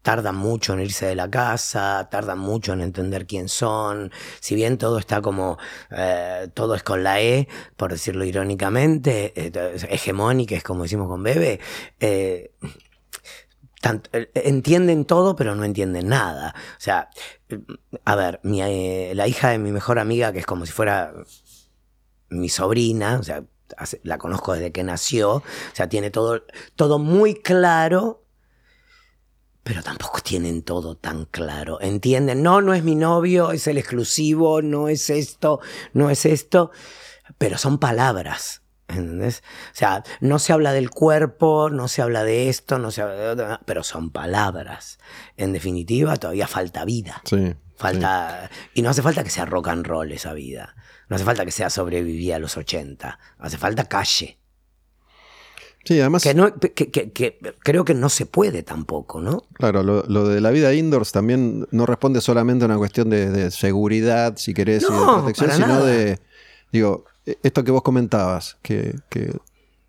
S3: tarda mucho en irse de la casa, tarda mucho en entender quién son. Si bien todo está como, eh, todo es con la E, por decirlo irónicamente, hegemónica, es como decimos con Bebe, eh, entienden todo, pero no entienden nada. O sea, a ver, mi, eh, la hija de mi mejor amiga, que es como si fuera mi sobrina, o sea, la conozco desde que nació, o sea, tiene todo, todo muy claro, pero tampoco tienen todo tan claro. Entienden, no, no es mi novio, es el exclusivo, no es esto, no es esto, pero son palabras. ¿Entendés? O sea, no se habla del cuerpo, no se habla de esto, no se habla de otro, pero son palabras. En definitiva, todavía falta vida.
S1: Sí.
S3: Falta. Y no hace falta que sea rock and roll esa vida. No hace falta que sea sobrevivir a los 80. Hace falta calle.
S1: Sí, además,
S3: Que, no, que, que- que creo que no se puede tampoco, ¿no?
S1: claro, lo, lo de la vida indoors también no responde solamente a una cuestión de, de seguridad, si querés, y de
S3: No,
S1: protección, sino
S3: nada.
S1: de, digo, esto que vos comentabas, que, que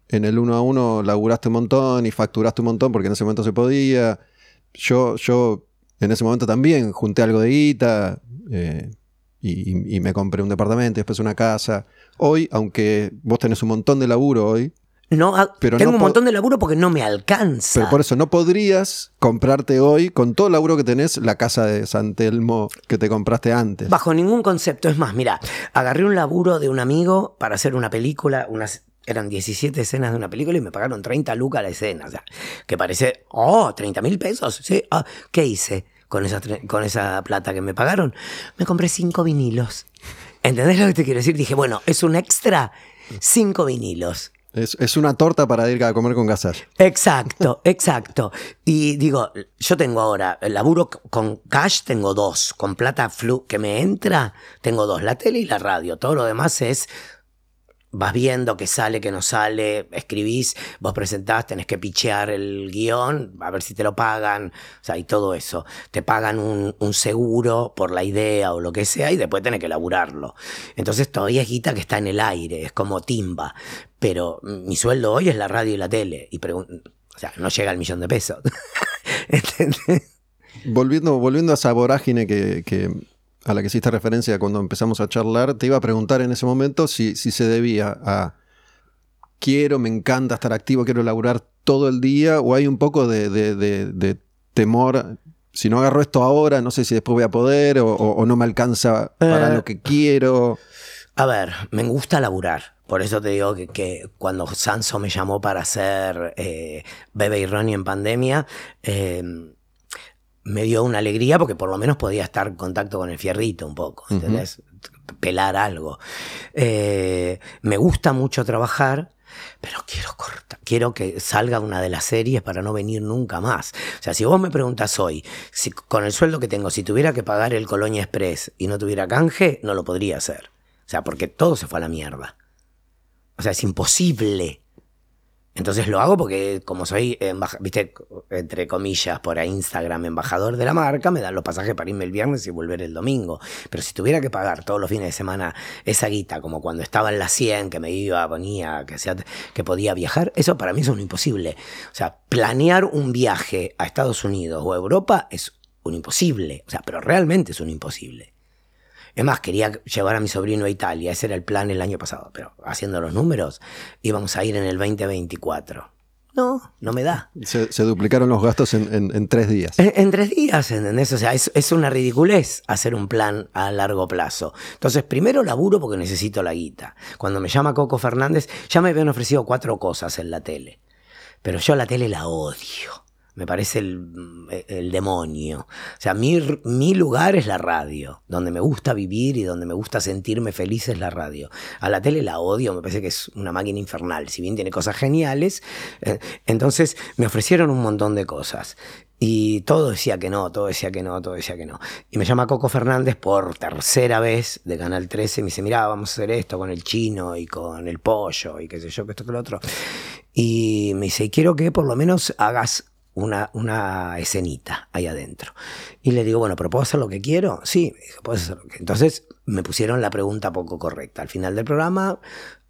S1: en el uno a uno laburaste un montón y facturaste un montón porque en ese momento se podía. Yo, yo en ese momento también junté algo de guita eh, y, y- y me compré un departamento y después una casa. Hoy, aunque vos tenés un montón de laburo hoy,
S3: no,
S1: Pero
S3: tengo
S1: no
S3: un montón de laburo porque no me alcanza.
S1: Pero por eso no podrías comprarte hoy, con todo el laburo que tenés, la casa de San Telmo que te compraste antes.
S3: Bajo ningún concepto. Es más, mira, agarré un laburo de un amigo para hacer una película, unas, eran 17 escenas de una película y me pagaron 30 lucas la escena. O sea, que parece, oh, 30 mil pesos. Sí, ah, ¿qué hice con esa, con esa plata que me pagaron? Me compré cinco vinilos. ¿Entendés lo que te quiero decir? Dije, bueno, es un extra, cinco vinilos.
S1: Es, es una torta para ir a comer con Gasalla.
S3: Exacto, exacto. Y digo, yo tengo ahora, el laburo con cash tengo dos, con plata flu que me entra, tengo dos, la tele y la radio. Todo lo demás es, vas viendo qué sale, qué no sale, escribís, vos presentás, tenés que pichear el guion, a ver si te lo pagan, o sea, y todo eso. Te pagan un, un seguro por la idea o lo que sea y después tenés que laburarlo. Entonces todavía es guita que está en el aire, es como timba. Pero mi sueldo hoy es la radio y la tele. Y o sea, no llega al millón de pesos.
S1: Volviendo, volviendo a esa vorágine que- a la que hiciste referencia cuando empezamos a charlar, te iba a preguntar en ese momento si, si se debía a quiero, me encanta estar activo, quiero laburar todo el día, o hay un poco de, de- de- de temor, si no agarro esto ahora, no sé si después voy a poder, o, o- o no me alcanza para
S3: Eh.
S1: lo que quiero.
S3: A ver, me gusta laburar. Por eso te digo que, que cuando Sanso me llamó para hacer eh, Bebe y Ronnie en pandemia, eh, me dio una alegría porque por lo menos podía estar en contacto con el fierrito un poco, ¿entendés? Pelar algo. Eh, me gusta mucho trabajar, pero quiero cortar, quiero que salga una de las series para no venir nunca más. O sea, si vos me preguntas hoy, si con el sueldo que tengo, si tuviera que pagar el Colonia Express y no tuviera canje, no lo podría hacer. O sea, porque todo se fue a la mierda. O sea, es imposible. Entonces lo hago porque como soy, viste, entre comillas, por Instagram, embajador de la marca, me dan los pasajes para irme el viernes y volver el domingo. Pero si tuviera que pagar todos los fines de semana esa guita, como cuando estaba en la 100, que me iba, ponía, que, sea, que podía viajar, eso para mí es un imposible. O sea, planear un viaje a Estados Unidos o a Europa es un imposible. O sea, pero realmente es un imposible. Es más, quería llevar a mi sobrino a Italia, ese era el plan el año pasado, pero haciendo los números, íbamos a ir en el 2024. No, no me da.
S1: Se, se duplicaron los gastos en, en- en tres días.
S3: En, en tres días, ¿entendés? O sea, es, es una ridiculez hacer un plan a largo plazo. Entonces, primero laburo porque necesito la guita. Cuando me llama Coco Fernández, ya me habían ofrecido cuatro cosas en la tele. Pero yo la tele la odio. Me parece el, el demonio. O sea, mi, lugar es la radio. Donde me gusta vivir y donde me gusta sentirme feliz es la radio. A la tele la odio, me parece que es una máquina infernal. Si bien tiene cosas geniales. eh, entonces me ofrecieron un montón de cosas. Y todo decía que no, todo decía que no, todo decía que no. Y me llama Coco Fernández por tercera vez de Canal 13 y me dice, mira, vamos a hacer esto con el chino y con el pollo y qué sé yo, que esto que lo otro. Y me dice, quiero que por lo menos hagas una, una escenita ahí adentro. Y le digo, bueno, pero ¿puedo hacer lo que quiero? Sí, puedes hacer lo que Entonces me pusieron la pregunta poco correcta. Al final del programa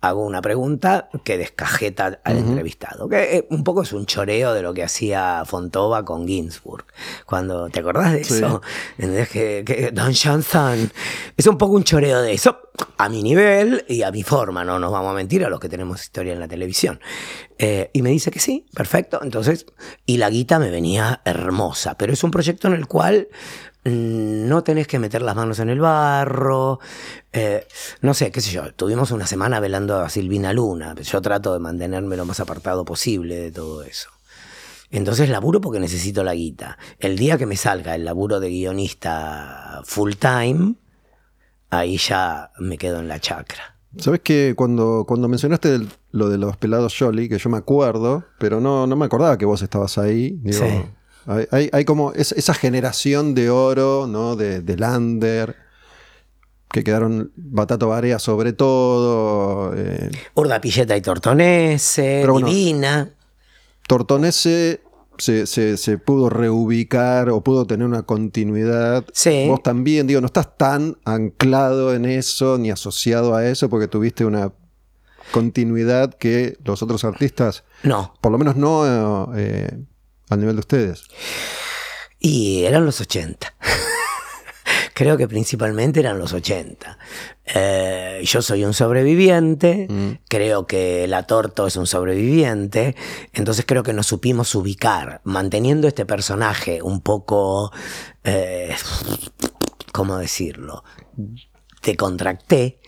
S3: hago una pregunta que descajeta al entrevistado. Que eh, un poco es un choreo de lo que hacía Fontova con Ginsburg. Cuando, ¿te acordás de
S1: Sí.
S3: eso? ¿Entendés? Que, que Don Johnson es un poco un choreo de eso a mi nivel y a mi forma, no nos vamos a mentir a los que tenemos historia en la televisión. Eh, y me dice que sí, perfecto. Entonces, y la guita me venía hermosa, pero es un proyecto en el cual no tenés que meter las manos en el barro. eh, no sé, qué sé yo. Tuvimos una semana velando a Silvina Luna. Yo trato de mantenerme lo más apartado posible de todo eso. Entonces laburo porque necesito la guita. El día que me salga el laburo de guionista full time, ahí ya me quedo en la chacra.
S1: Sabes que cuando, cuando mencionaste el- lo de los pelados Jolly, que yo me acuerdo, pero no, no me acordaba que vos estabas ahí. digo,
S3: Sí.
S1: Hay, hay- hay como es- esa generación de oro, ¿no? De, de Lander, que quedaron Batato Barea sobre todo. eh,
S3: Urda Pilleta y Tortonese,
S1: bueno,
S3: Divina.
S1: Tortonese se, se- se pudo reubicar o pudo tener una continuidad.
S3: Sí.
S1: Vos también, digo, no estás tan anclado en eso ni asociado a eso porque tuviste una continuidad que los otros artistas,
S3: No.
S1: por lo menos no eh, al nivel de ustedes.
S3: Y eran los 80. creo que principalmente eran los 80. Eh, yo soy un sobreviviente,
S1: Mm.
S3: creo que la Torto es un sobreviviente, entonces creo que nos supimos ubicar, manteniendo este personaje un poco, eh, ¿cómo decirlo? Te contracté,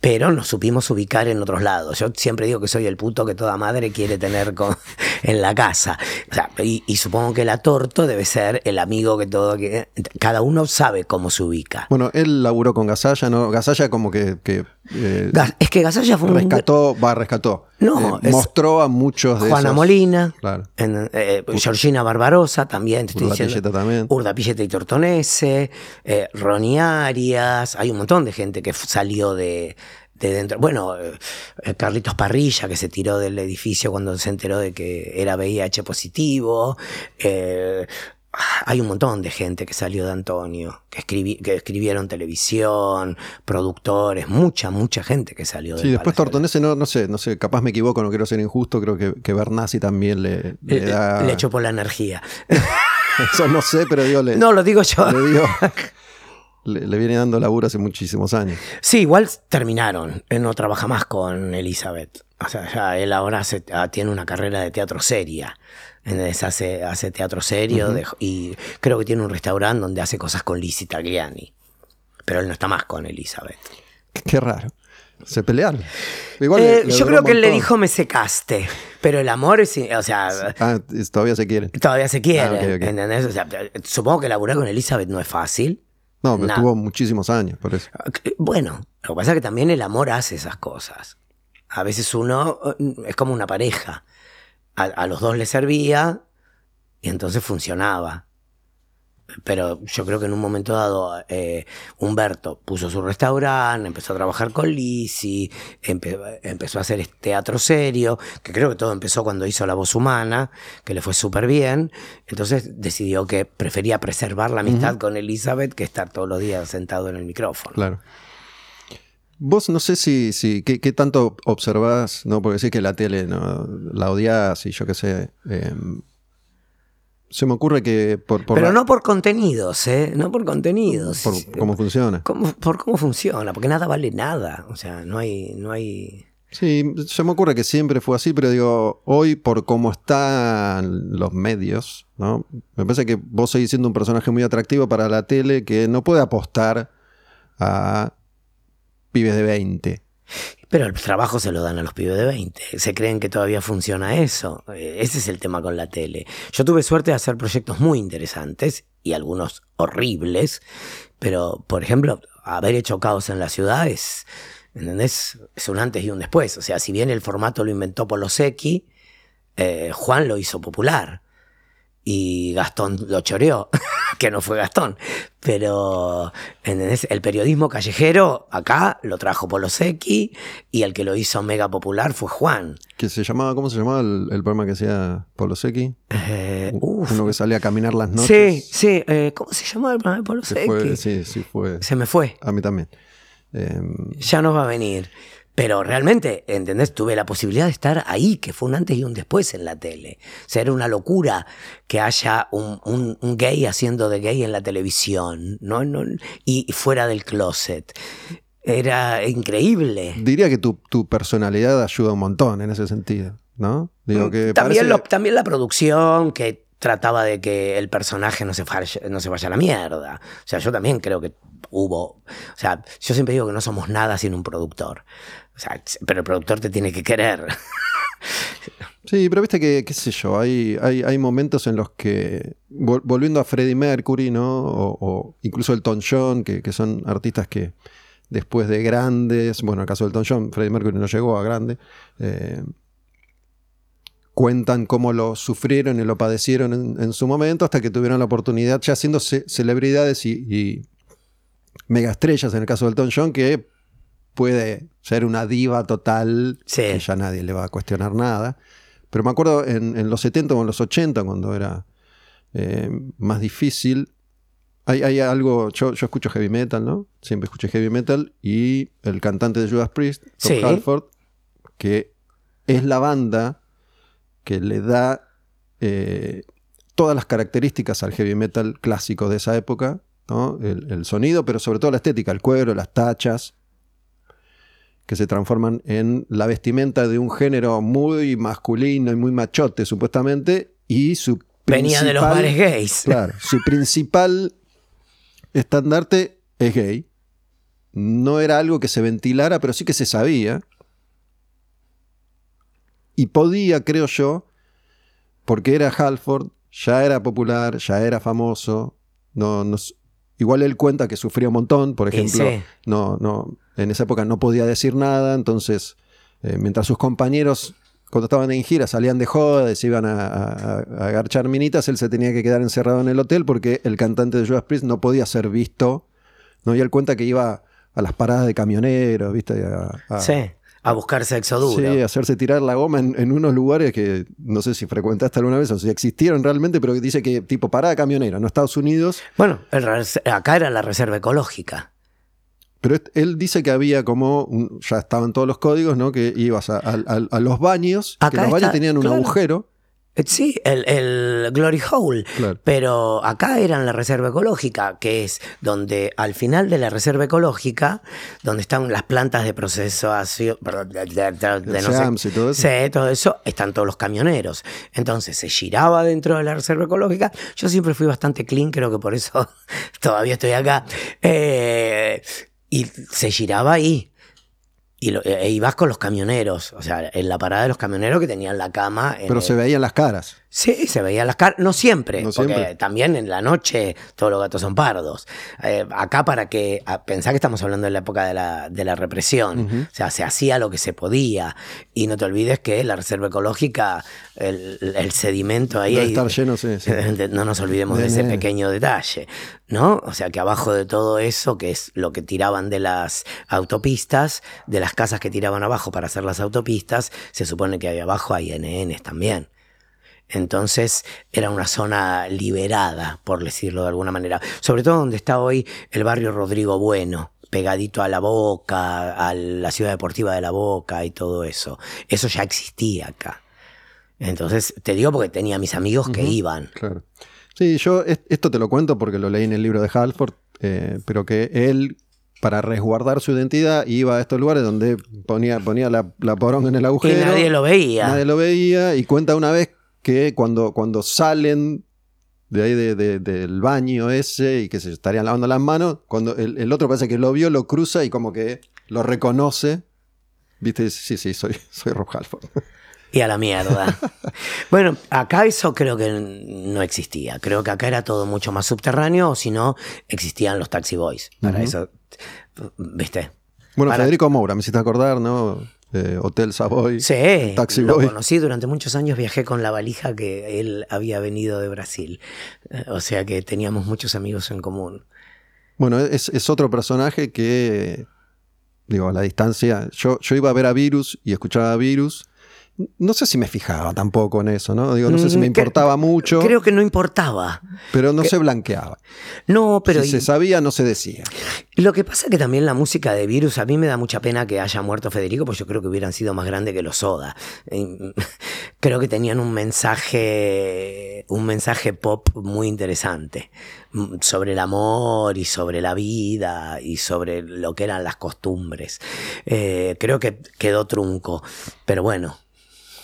S3: pero nos supimos ubicar en otros lados. Yo siempre digo que soy el puto que toda madre quiere tener con- en la casa. O sea, y, y supongo que la Torto debe ser el amigo que todo... Que, cada uno sabe cómo se ubica.
S1: Bueno, él laburó con Gasalla, ¿no? Gasalla como que, que, eh,
S3: es que Gasalla fue un...
S1: rescató, va, rescató.
S3: No,
S1: Eh,
S3: es-
S1: mostró a muchos de
S3: Juana
S1: esos-
S3: Molina,
S1: Claro.
S3: en, eh, Georgina Barbarosa también, te estoy diciendo.
S1: También.
S3: Urda Pilleta y Tortonese, eh, Ronnie Arias, hay un montón de gente que salió de, de dentro. Bueno, eh, Carlitos Parrilla, que se tiró del edificio cuando se enteró de que era VIH positivo. eh, hay un montón de gente que salió de Antonio, que, escribi- que escribieron televisión, productores, mucha, mucha gente que salió del
S1: Sí, después. Tortonese, no, no sé, no sé, capaz me equivoco, no quiero ser injusto, creo que, que Bernasi también le, le
S3: Le,
S1: da...
S3: le echó por la energía.
S1: Eso no sé, pero digo, le,
S3: No, lo digo yo.
S1: le dio- le- le viene dando laburo hace muchísimos años.
S3: Sí, igual terminaron. Él no trabaja más con Elizabeth. O sea, ya él ahora ah, tiene una carrera de teatro seria. ¿Entendés? Hace, hace teatro serio de- y creo que tiene un restaurante donde hace cosas con Lizzie Tagliani. Pero él no está más con Elizabeth.
S1: Qué, raro. Se pelearon. Igual
S3: Eh,
S1: le- le
S3: yo creo que él le dijo me secaste. Pero el amor es, o sea,
S1: Ah, todavía se quieren.
S3: todavía se quiere.
S1: Ah.
S3: ¿entendés? O sea, supongo que laburar con Elizabeth no es fácil.
S1: No, pero
S3: Nah.
S1: tuvo muchísimos años, por eso.
S3: Bueno, lo que pasa es que también el amor hace esas cosas. A veces uno eh, es como una pareja. A, a los dos les servía y entonces funcionaba. Pero yo creo que en un momento dado eh, Humberto puso su restaurante, empezó a trabajar con Lisi, empe- empezó a hacer teatro serio, que creo que todo empezó cuando hizo La Voz Humana, que le fue súper bien. Entonces decidió que prefería preservar la amistad con Elizabeth que estar todos los días sentado en el micrófono.
S1: Claro. Vos no sé si, si qué, qué tanto observás, ¿no? Porque sí que la tele ¿no? la odias y yo qué sé. eh, se me ocurre que por, por
S3: Pero
S1: la-
S3: no por contenidos, ¿eh? No por contenidos.
S1: por cómo funciona.
S3: ¿Cómo- por cómo funciona, porque nada vale nada. O sea, no hay, no hay.
S1: Sí, se me ocurre que siempre fue así, pero digo, hoy por cómo están los medios, ¿no? Me parece que vos seguís siendo un personaje muy atractivo para la tele que no puede apostar a pibes de 20.
S3: Pero el trabajo se lo dan a los pibes de 20. Se creen que todavía funciona eso. Eh, Ese es el tema con la tele. Yo tuve suerte de hacer proyectos muy interesantes y algunos horribles, pero, por ejemplo, haber hecho caos en la ciudad es. Es un antes y un después. O sea, si bien el formato lo inventó Polosecchi, eh, Juan lo hizo popular. Y Gastón lo choreó, que no fue Gastón. Pero ¿entendés? el periodismo callejero acá lo trajo Polosecchi y el que lo hizo mega popular fue Juan.
S1: Que se llamaba, ¿cómo se llamaba el, el programa que hacía Polo Secchi?
S3: Eh.
S1: Uno que salía a caminar las
S3: Sí,
S1: noches.
S3: sí. eh, ¿Cómo se llamaba el programa de
S1: Se
S3: Polosecchi?
S1: fue, sí, sí fue.
S3: Se me fue.
S1: A mí también. Eh,
S3: Ya nos va a venir. Pero realmente, ¿entendés? Tuve la posibilidad de estar ahí, que fue un antes y un después en la tele. O sea, era una locura que haya un, un- un gay haciendo de gay en la televisión, ¿no? No- y fuera del closet. Era increíble.
S1: diría que tu, tu personalidad ayuda un montón en ese sentido, ¿no? Digo que
S3: Mm, también,
S1: parece-
S3: lo- también la producción, que trataba de que el personaje no se, vaya, no se vaya a la mierda. O sea, yo también creo que hubo. O sea, yo siempre digo que no somos nada sin un productor. Pero el productor te tiene que querer.
S1: Sí, pero viste que, qué sé yo, hay, hay, hay momentos en los que, vol- volviendo a Freddie Mercury, ¿no? O, incluso Elton John, que, que son artistas que después de grandes, bueno, en el caso de Elton John, Freddie Mercury no llegó a grande, eh, cuentan cómo lo sufrieron y lo padecieron en, su momento hasta que tuvieron la oportunidad, ya siendo ce- celebridades y, y megaestrellas, en el caso de Elton John, que puede ser una diva total,
S3: Sí.
S1: que ya nadie le va a cuestionar nada. Pero me acuerdo en, en los 70 o en los 80, cuando era eh, más difícil, hay, hay algo, yo, yo escucho heavy metal, ¿no? Siempre escuché heavy metal y el cantante de Judas Priest, Rob
S3: Sí.
S1: Halford, que es la banda que le da eh, todas las características al heavy metal clásico de esa época, ¿no? El, el sonido, pero sobre todo la estética, el cuero, las tachas, que se transforman en la vestimenta de un género muy masculino y muy machote, supuestamente, y su
S3: Venía de los bares gays.
S1: Claro, su principal estandarte es gay. No era algo que se ventilara, pero sí que se sabía. Y podía, creo yo, porque era Halford, ya era popular, ya era famoso. No, no igual él cuenta que sufría un montón, por ejemplo.
S3: sí.
S1: No, no, en esa época no podía decir nada, entonces, eh, mientras sus compañeros, cuando estaban en gira, salían de joda y se iban a, a, a agarchar minitas, él se tenía que quedar encerrado en el hotel porque el cantante de Judas Priest no podía ser visto. ¿no? Y él cuenta que iba a las paradas de camioneros, ¿viste? A, a-
S3: Sí, a buscar sexo duro.
S1: Sí, hacerse tirar la goma en, en unos lugares que no sé si frecuentaste alguna vez o si existieron realmente, pero dice que tipo parada de camionero, ¿no? Estados Unidos.
S3: Bueno, el acá era la reserva ecológica.
S1: Pero él dice que había como, un- ya estaban todos los códigos, ¿no? Que ibas a, a- a- a los baños, que
S3: Acá
S1: los baños
S3: está,
S1: tenían un
S3: claro.
S1: agujero.
S3: Eh, Sí, el, el Glory Hole.
S1: Claro.
S3: Pero acá era en la reserva ecológica, que es donde al final de la reserva ecológica, donde están las plantas de procesación, perdón, de, de- de- no sé-
S1: SEAMS y todo eso.
S3: Sí, todo eso, están todos los camioneros. Entonces se giraba dentro de la reserva ecológica. Yo siempre fui bastante clean, creo que por eso todavía estoy acá. Eh, y se giraba ahí. Y lo- e ibas con los camioneros, o sea, en la parada de los camioneros que tenían la cama. en
S1: Pero
S3: el-
S1: se veían las caras.
S3: Sí, se veían las caras, no siempre,
S1: No
S3: porque
S1: siempre.
S3: también en la noche todos los gatos son pardos. Eh, acá para que, a- pensá que estamos hablando de la época de la, de la represión, o sea, se hacía lo que se podía. Y no te olvides que la reserva ecológica, el, el sedimento ahí...
S1: Debe estar lleno, sí, sí.
S3: no nos olvidemos de,
S1: De
S3: ese pequeño detalle, ¿no? O sea que abajo de todo eso, que es lo que tiraban de las autopistas, de las casas que tiraban abajo para hacer las autopistas, se supone que ahí abajo hay NNs también. Entonces era una zona liberada, por decirlo de alguna manera. Sobre todo donde está hoy el barrio Rodrigo Bueno, pegadito a la Boca, a la ciudad deportiva de la Boca y todo eso. Eso ya existía acá. Entonces, te digo porque tenía mis amigos que iban.
S1: Claro. Sí, yo es- esto te lo cuento porque lo leí en el libro de Halford, eh, pero que él, para resguardar su identidad, iba a estos lugares donde ponía, ponía la, la poronga en el
S3: Y
S1: agujero.
S3: nadie lo veía.
S1: Nadie lo veía y cuenta una vez que cuando, cuando salen de ahí de- de- del baño ese y que se estarían lavando las manos, cuando el, el otro parece que lo vio, lo cruza y como que lo reconoce. Viste, Dice, sí, sí, soy, soy Rob Halford.
S3: Y a la mierda. bueno, acá eso creo que no existía. Creo que acá era todo mucho más subterráneo, o si no, existían los taxi boys. Para eso, ¿viste?
S1: Bueno,
S3: Para-
S1: Federico Moura, me hiciste acordar, ¿no? Eh, Hotel Savoy.
S3: Sí,
S1: Taxi
S3: lo
S1: boy.
S3: conocí durante muchos años, viajé con la valija que él había venido de Brasil. Eh, O sea que teníamos muchos amigos en común.
S1: Bueno, es, es otro personaje que, digo, a la distancia, yo, yo iba a ver a Virus y escuchaba a Virus. No sé si me fijaba tampoco en eso, ¿no? Digo, no sé si me
S3: Mm, que-
S1: importaba mucho,
S3: Creo que no importaba.
S1: pero no se blanqueaba.
S3: No, pero
S1: si se sabía, no se decía.
S3: Lo que pasa que también la música de Virus, a mí me da mucha pena que haya muerto Federico, pues yo creo que hubieran sido más grandes que los Soda. Creo que tenían un mensaje, un mensaje pop muy interesante mm, sobre el amor y sobre la vida y sobre lo que eran las costumbres. Eh, creo que quedó trunco, pero bueno.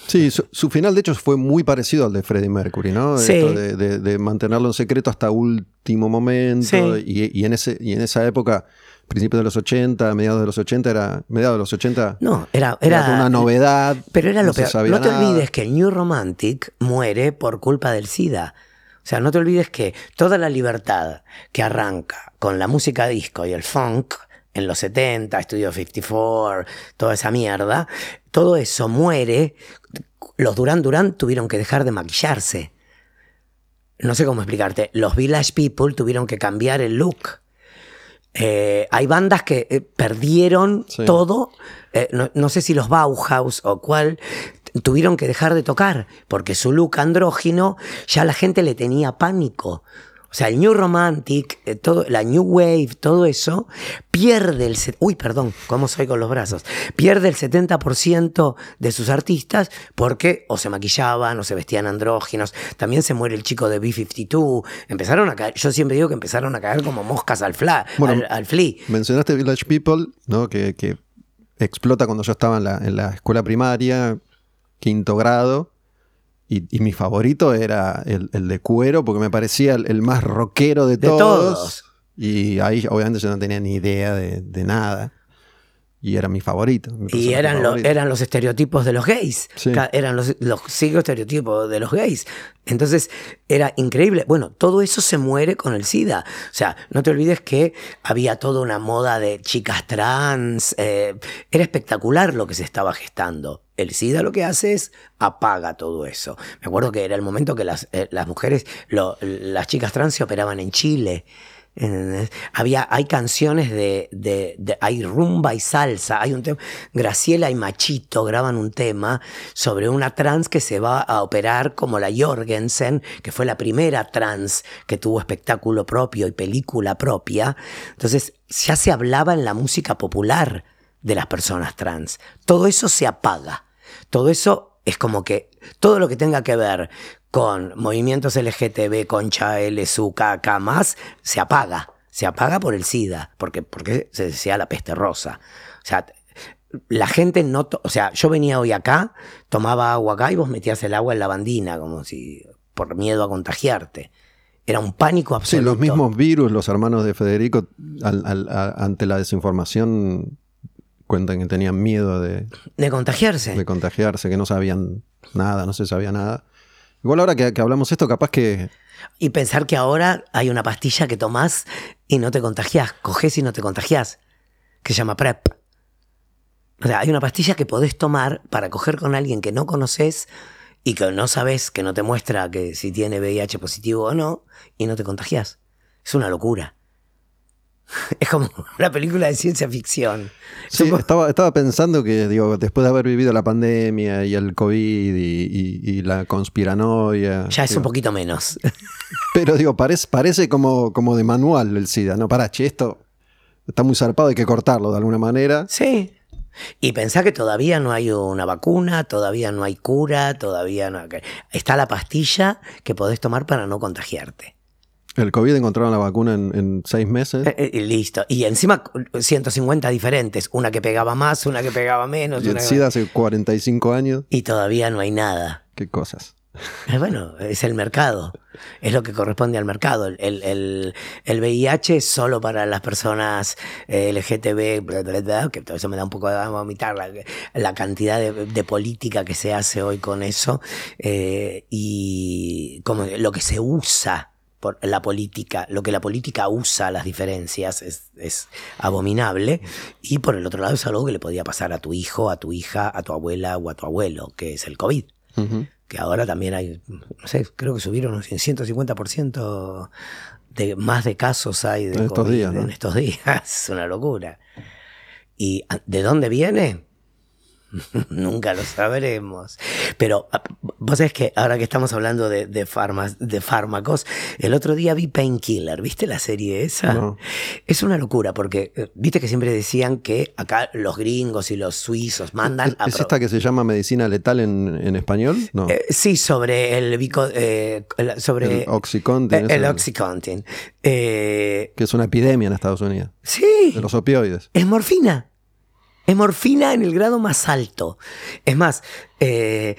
S1: Sí, su, su final de hecho fue muy parecido al de Freddie Mercury, ¿no?
S3: Sí.
S1: Esto de, de- de mantenerlo en secreto hasta último momento.
S3: Sí.
S1: Y, y en ese, y en esa época, principios de los 80, mediados de los 80, era. Mediados de los 80
S3: No, era,
S1: era,
S3: era
S1: una novedad.
S3: Pero era lo
S1: se
S3: peor.
S1: sabía
S3: No te
S1: nada.
S3: olvides que el New Romantic muere por culpa del SIDA. O sea, no te olvides que toda la libertad que arranca con la música disco y el funk en los 70, Studio 54, toda esa mierda, todo eso muere. Los Duran Duran tuvieron que dejar de maquillarse. No sé cómo explicarte. Los Village People tuvieron que cambiar el look. Eh, hay bandas que eh, perdieron
S1: Sí.
S3: todo. eh, no, no sé si los Bauhaus o cuál. Tuvieron que dejar de tocar porque su look andrógino ya la gente le tenía pánico. O sea, el New Romantic, eh, todo, la New Wave, todo eso, pierde el... Uy, perdón, ¿cómo soy con los brazos? Pierde el 70% de sus artistas porque o se maquillaban o se vestían andróginos. También se muere el chico de B-52. Empezaron a caer, yo siempre digo que empezaron a caer como moscas al, fla, al, flea.
S1: Mencionaste Village People, ¿no? Que, que explota cuando yo estaba en la, en la escuela primaria, quinto grado y, mi favorito era el, de cuero, porque me parecía el, más rockero de, todos. Y ahí obviamente yo no tenía ni idea de, nada. Y era mi favorito.
S3: y eran, eran los estereotipos de los gays. Eran los, los estereotipos de los gays. Entonces era increíble. Bueno, todo eso se muere con el SIDA. O sea, no te olvides que había toda una moda de chicas trans. Eh, era espectacular lo que se estaba gestando. El SIDA lo que hace es apaga todo eso. Me acuerdo que era el momento que las, eh, las mujeres, las chicas trans se operaban en Chile. Había, hay canciones de, de, hay rumba y salsa, hay un tema, Graciela y Machito graban un tema sobre una trans que se va a operar como la Jorgensen, que fue la primera trans que tuvo espectáculo propio y película propia. Entonces ya se hablaba en la música popular de las personas trans. Todo eso se apaga. Todo eso es como que todo lo que tenga que ver con movimientos LGTB, concha, L, SU, K, más, se apaga. Se apaga por el SIDA, porque, porque se decía la peste rosa. O sea, la gente no. O sea, yo venía hoy acá, tomaba agua acá y vos metías el agua en la bandina, como si. por miedo a contagiarte. Era un pánico absoluto.
S1: Sí, los mismos virus, los hermanos de Federico, ante la desinformación, cuentan que tenían miedo de...
S3: De contagiarse.
S1: De contagiarse, que no sabían nada, no se sabía nada. Igual ahora que, hablamos esto, capaz que...
S3: Y pensar que ahora hay una pastilla que tomás y no te contagias, coges y no te contagias, que se llama PrEP. O sea, hay una pastilla que podés tomar para coger con alguien que no conoces y que no sabes, que no te muestra que si tiene VIH positivo o no, y no te contagias. Es una locura. Es como una película de ciencia ficción.
S1: Sí, estaba, estaba pensando que, digo, después de haber vivido la pandemia y el COVID y, la conspiranoia.
S3: Ya es un poquito menos.
S1: Pero digo, parece, parece como, como de manual el SIDA, ¿no? Para, che, esto está muy zarpado, hay que cortarlo de alguna manera.
S3: Sí. Y pensá que todavía no hay una vacuna, todavía no hay cura, todavía no. Está la pastilla que podés tomar para no contagiarte.
S1: El COVID encontraron la vacuna en, seis meses.
S3: Eh, eh, listo. Y encima 150 diferentes. Una que pegaba más, una que pegaba menos.
S1: Y el SIDA hace 45 años.
S3: Y todavía no hay nada.
S1: Qué cosas.
S3: Eh, bueno, es el mercado. Es lo que corresponde al mercado. El, el, el VIH es solo para las personas LGTB, que todo eso me da un poco de vomitar la, la cantidad de, política que se hace hoy con eso y como lo que se usa la política, lo que la política usa las diferencias es, abominable. Y por el otro lado es algo que le podía pasar a tu hijo, a tu hija, a tu abuela o a tu abuelo, que es el COVID. Que ahora también hay, no sé, creo que subieron un 150% de más de casos hay de
S1: en estos días.
S3: En estos días. Es una locura. ¿Y de dónde viene? Nunca lo sabremos. Pero ah, vos sabés que ahora que estamos hablando de, de, de fármacos, el otro día vi Painkiller, ¿viste la serie esa? Es una locura porque, eh, viste que siempre decían que acá los gringos y los suizos mandan
S1: a... ¿Es esta que se llama medicina letal en, español? No.
S3: Eh, sí, sobre el... Eh, sobre
S1: el Oxycontin.
S3: el Oxycontin.
S1: que es una epidemia en Estados Unidos.
S3: Sí.
S1: De los opioides.
S3: Es morfina. Es morfina en el grado más alto. Es más, eh,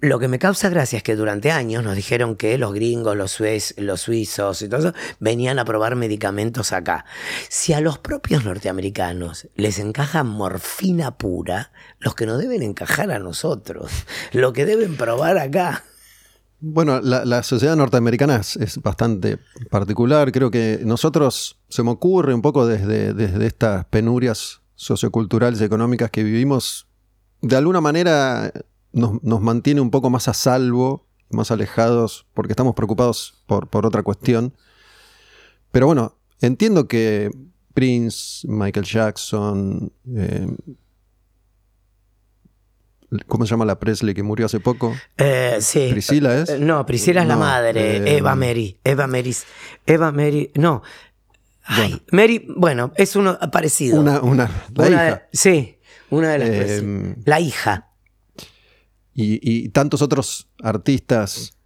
S3: lo que me causa gracia es que durante años nos dijeron que los gringos, los, los suizos y todo eso venían a probar medicamentos acá. Si a los propios norteamericanos les encaja morfina pura, los que no deben encajar a nosotros, lo que deben probar acá.
S1: Bueno, la, sociedad norteamericana es, bastante particular. Creo que nosotros se me ocurre un poco desde, desde estas penurias socioculturales y económicas que vivimos, de alguna manera nos, mantiene un poco más a salvo, más alejados, porque estamos preocupados por, por otra cuestión. Pero bueno, entiendo que Prince, Michael Jackson, eh, ¿Cómo se llama la Presley que murió hace poco?
S3: Eh, sí.
S1: ¿Priscila es?
S3: Eh, No, Priscila es la madre.
S1: eh,
S3: Eva Mary. Eva Mary. Eva Mary. No. Ay, Mary, bueno, es uno parecido.
S1: Una, una, la
S3: Una
S1: hija.
S3: de- sí, una de las
S1: Eh.
S3: La hija.
S1: Y, y tantos otros artistas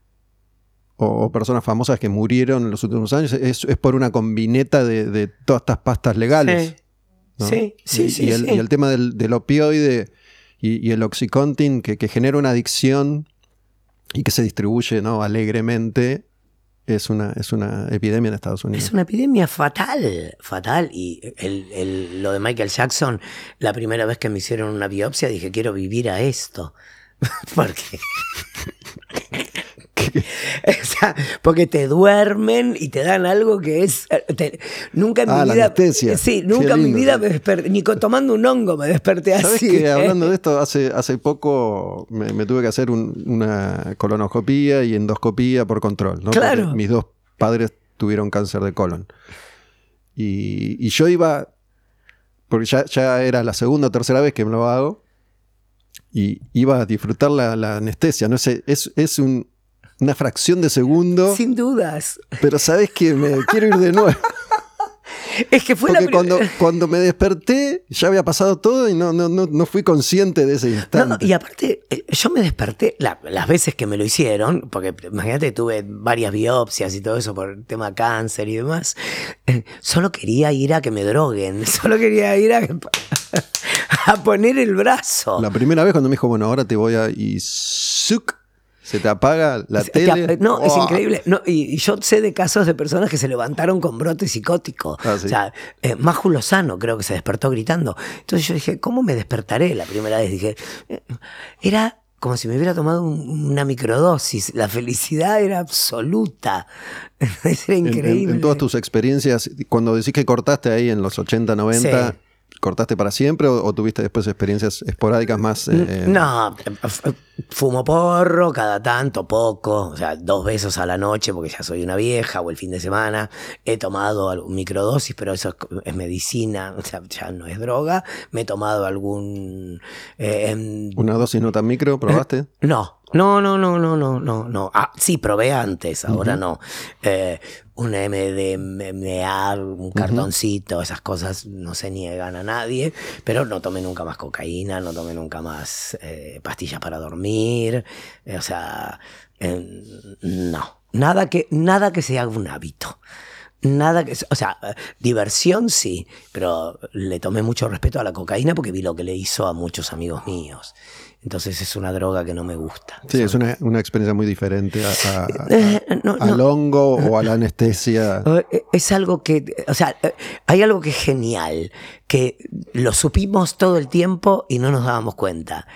S1: o, o personas famosas que murieron en los últimos años es, es por una combineta de, de todas estas pastas legales.
S3: Sí.
S1: ¿no?
S3: Sí, sí,
S1: y,
S3: sí,
S1: y el,
S3: sí.
S1: y el tema del, del opioide y, y el oxycontin que, que genera una adicción y que se distribuye ¿no? alegremente es una, es una epidemia en Estados Unidos.
S3: Es una epidemia fatal, fatal. Y el- el- lo de Michael Jackson, la primera vez que me hicieron una biopsia dije, quiero vivir a esto. Porque... O sea, porque te duermen y te dan algo que es. eh, te- nunca en
S1: Ah,
S3: mi
S1: la
S3: vida.
S1: anestesia.
S3: Sí, nunca en mi vida me desperté. Ni con- tomando un hongo me desperté
S1: ¿Sabes
S3: así.
S1: que hablando de esto, hace, hace poco me, me tuve que hacer un- una colonoscopía y endoscopía por control, ¿no?
S3: Claro.
S1: Porque mis dos padres tuvieron cáncer de colon. Y, y yo iba, porque ya, ya era la segunda o tercera vez que me lo hago, y iba a disfrutar la, la anestesia, ¿no? Es, es, es un- una fracción de segundo,
S3: Sin dudas.
S1: pero sabes que me quiero ir de nuevo.
S3: Es que fue
S1: Porque
S3: la
S1: cuando, cuando me desperté ya había pasado todo y no, no, no, no fui consciente de ese
S3: No,
S1: instante.
S3: y aparte, eh, yo me desperté la- las veces que me lo hicieron, porque imagínate, tuve varias biopsias y todo eso por el tema cáncer y demás. eh, solo quería ir a que me droguen, solo quería ir a, a poner el brazo.
S1: La primera vez cuando me dijo, bueno, ahora te voy a... Y. se te apaga la
S3: Te
S1: tele.
S3: no, es increíble. No, y, y yo sé de casos de personas que se levantaron con brote psicótico.
S1: Ah, sí.
S3: O sea, eh, Maju Lozano creo que se despertó gritando. Entonces yo dije, ¿cómo me despertaré la primera vez? Dije, eh, era como si me hubiera tomado un- una microdosis. La felicidad era absoluta. era
S1: En- en-
S3: increíble.
S1: En, todas tus experiencias, cuando decís que cortaste ahí en los 80, 90,
S3: Sí.
S1: ¿Cortaste para siempre o, o tuviste después experiencias esporádicas más? eh,
S3: No, fumo porro cada tanto, poco, o sea, dos besos a la noche porque ya soy una vieja o el fin de semana. He tomado algún microdosis, pero eso es, es medicina, o sea, ya no es droga. Me he tomado algún... eh, em,
S1: ¿Una dosis no tan micro probaste?
S3: no, no, no, no, no, no, no, no. Ah, sí, probé antes, ahora no. Eh, un MDMA, un cartoncito, esas cosas no se niegan a nadie, pero no tomé nunca más cocaína, no tomé nunca más eh, pastillas para dormir, eh, o sea, eh, no, nada que, nada que se haga un hábito. Nada que, o sea, diversión sí, pero le tomé mucho respeto a la cocaína porque vi lo que le hizo a muchos amigos míos. Entonces es una droga que no me gusta.
S1: Sí, es una, una experiencia muy diferente a- a- a-
S3: Eh, no,
S1: al hongo o a la anestesia.
S3: Eh, Es algo que, o sea, eh, hay algo que es genial, que lo supimos todo el tiempo y no nos dábamos cuenta.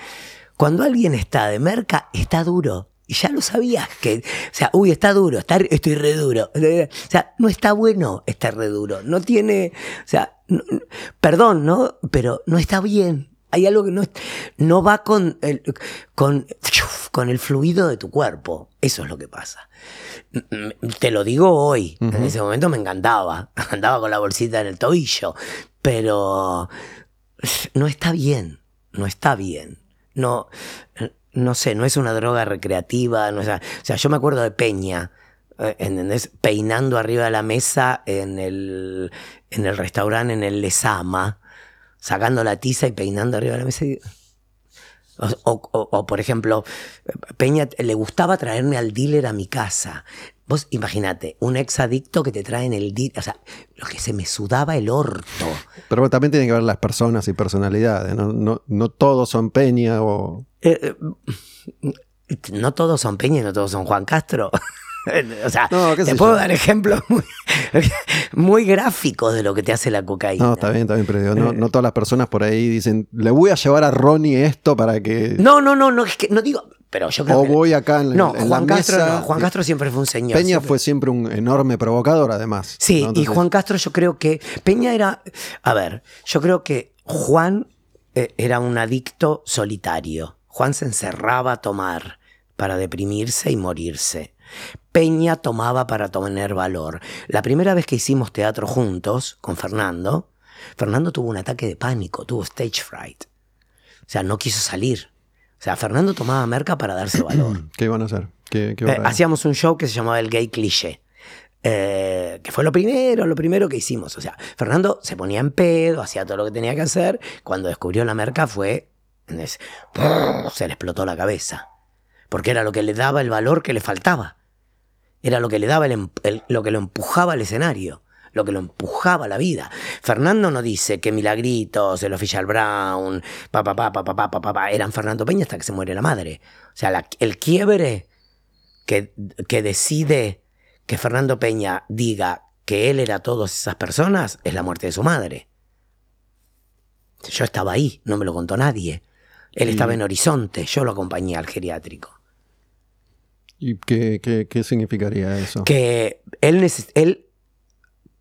S3: Cuando alguien está de merca, está duro. Y ya lo sabías que, o sea, uy, está duro, está, estoy re duro. O sea, no está bueno estar re duro. No tiene, o sea, no- perdón, ¿no? Pero no está bien. Hay algo que no, no va con el, con, con el fluido de tu cuerpo. Eso es lo que pasa. Mm, Te lo digo hoy. En ese momento me encantaba. Andaba con la bolsita en el tobillo. Pero no está bien. No está bien. No, no sé, no es una droga recreativa. No es, o sea, yo me acuerdo de Peña. eh, ¿Entendés? Peinando arriba de la mesa en el, en el restaurante, en el Lesama, sacando la tiza y peinando arriba de la mesa. o- o, por ejemplo, Peña le gustaba traerme al dealer a mi casa. Vos imagínate, un ex adicto que te traen el dealer, o sea, lo que se me sudaba el orto.
S1: Pero también tienen que ver las personas y personalidades. No, no, no todos son Peña o...
S3: Eh, eh, no todos son Peña y no todos son Juan Castro. o sea,
S1: No,
S3: te puedo
S1: yo.
S3: dar ejemplos muy, muy gráficos de lo que te hace la cocaína.
S1: No, está bien, está bien, pero digo,
S3: Eh.
S1: no, no todas las personas por ahí dicen, le voy a llevar a Ronnie esto para que...
S3: No, no, no, no, es que no digo, pero yo creo
S1: o
S3: que-
S1: voy acá en,
S3: No,
S1: en
S3: Juan
S1: la
S3: Castro
S1: mesa.
S3: no, Juan Castro siempre fue un señor.
S1: Peña
S3: siempre-
S1: fue siempre un enorme provocador, además.
S3: Sí, y Juan Castro yo creo que Peña era, a ver, yo creo que Juan eh, era un adicto solitario. Juan se encerraba a tomar para deprimirse y morirse. Peña tomaba para tener valor. La primera vez que hicimos teatro juntos con Fernando, Fernando tuvo un ataque de pánico, tuvo stage fright. O sea, no quiso salir. O sea, Fernando tomaba merca para darse valor.
S1: ¿Qué iban a hacer? ¿Qué, qué
S3: Eh, hacíamos un show que se llamaba El Gay Cliché. eh, que fue lo primero, lo primero que hicimos. O sea, Fernando se ponía en pedo, hacía todo lo que tenía que hacer. Cuando descubrió la merca fue. es- Se le explotó la cabeza. Porque era lo que le daba el valor que le faltaba. Era lo que le daba el em- el- lo que lo empujaba al escenario. Lo que lo empujaba a la vida. Fernando no dice que Milagritos, el Official Brown, pa pa pa pa pa pa pa, pa, pa, eran Fernando Peña hasta que se muere la madre. O sea, la- el quiebre que, que decide que Fernando Peña diga que él era todas esas personas es la muerte de su madre. Yo estaba ahí, no me lo contó nadie. Él
S1: Y-
S3: estaba en Horizonte, yo lo acompañé al geriátrico.
S1: ¿Y qué, qué- qué significaría eso?
S3: Que él, neces- él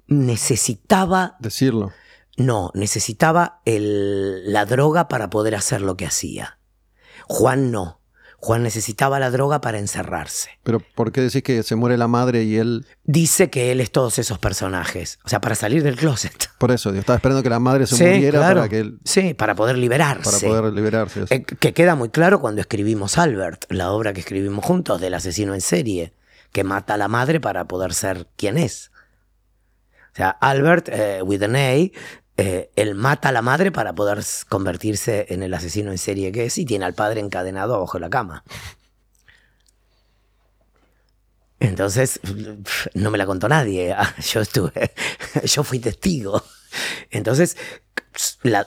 S3: necesitaba,
S1: Decirlo.
S3: no, necesitaba el- la droga para poder hacer lo que hacía. Juan no. Juan necesitaba la droga para encerrarse.
S1: Pero ¿por qué decís que se muere la madre y él...
S3: Dice que él es todos esos personajes. O sea, para salir del closet.
S1: Por eso, yo estaba esperando que la madre se
S3: Sí,
S1: muriera
S3: claro.
S1: para que él...
S3: Sí, para poder liberarse.
S1: Para poder liberarse.
S3: Eh, que queda muy claro cuando escribimos Albert, la obra que escribimos juntos del asesino en serie, que mata a la madre para poder ser quien es. O sea, Albert, eh, with an A, eh, él mata a la madre para poder convertirse en el asesino en serie que es y tiene al padre encadenado abajo de la cama. Entonces, no me la contó nadie. Yo estuve, yo fui testigo. Entonces,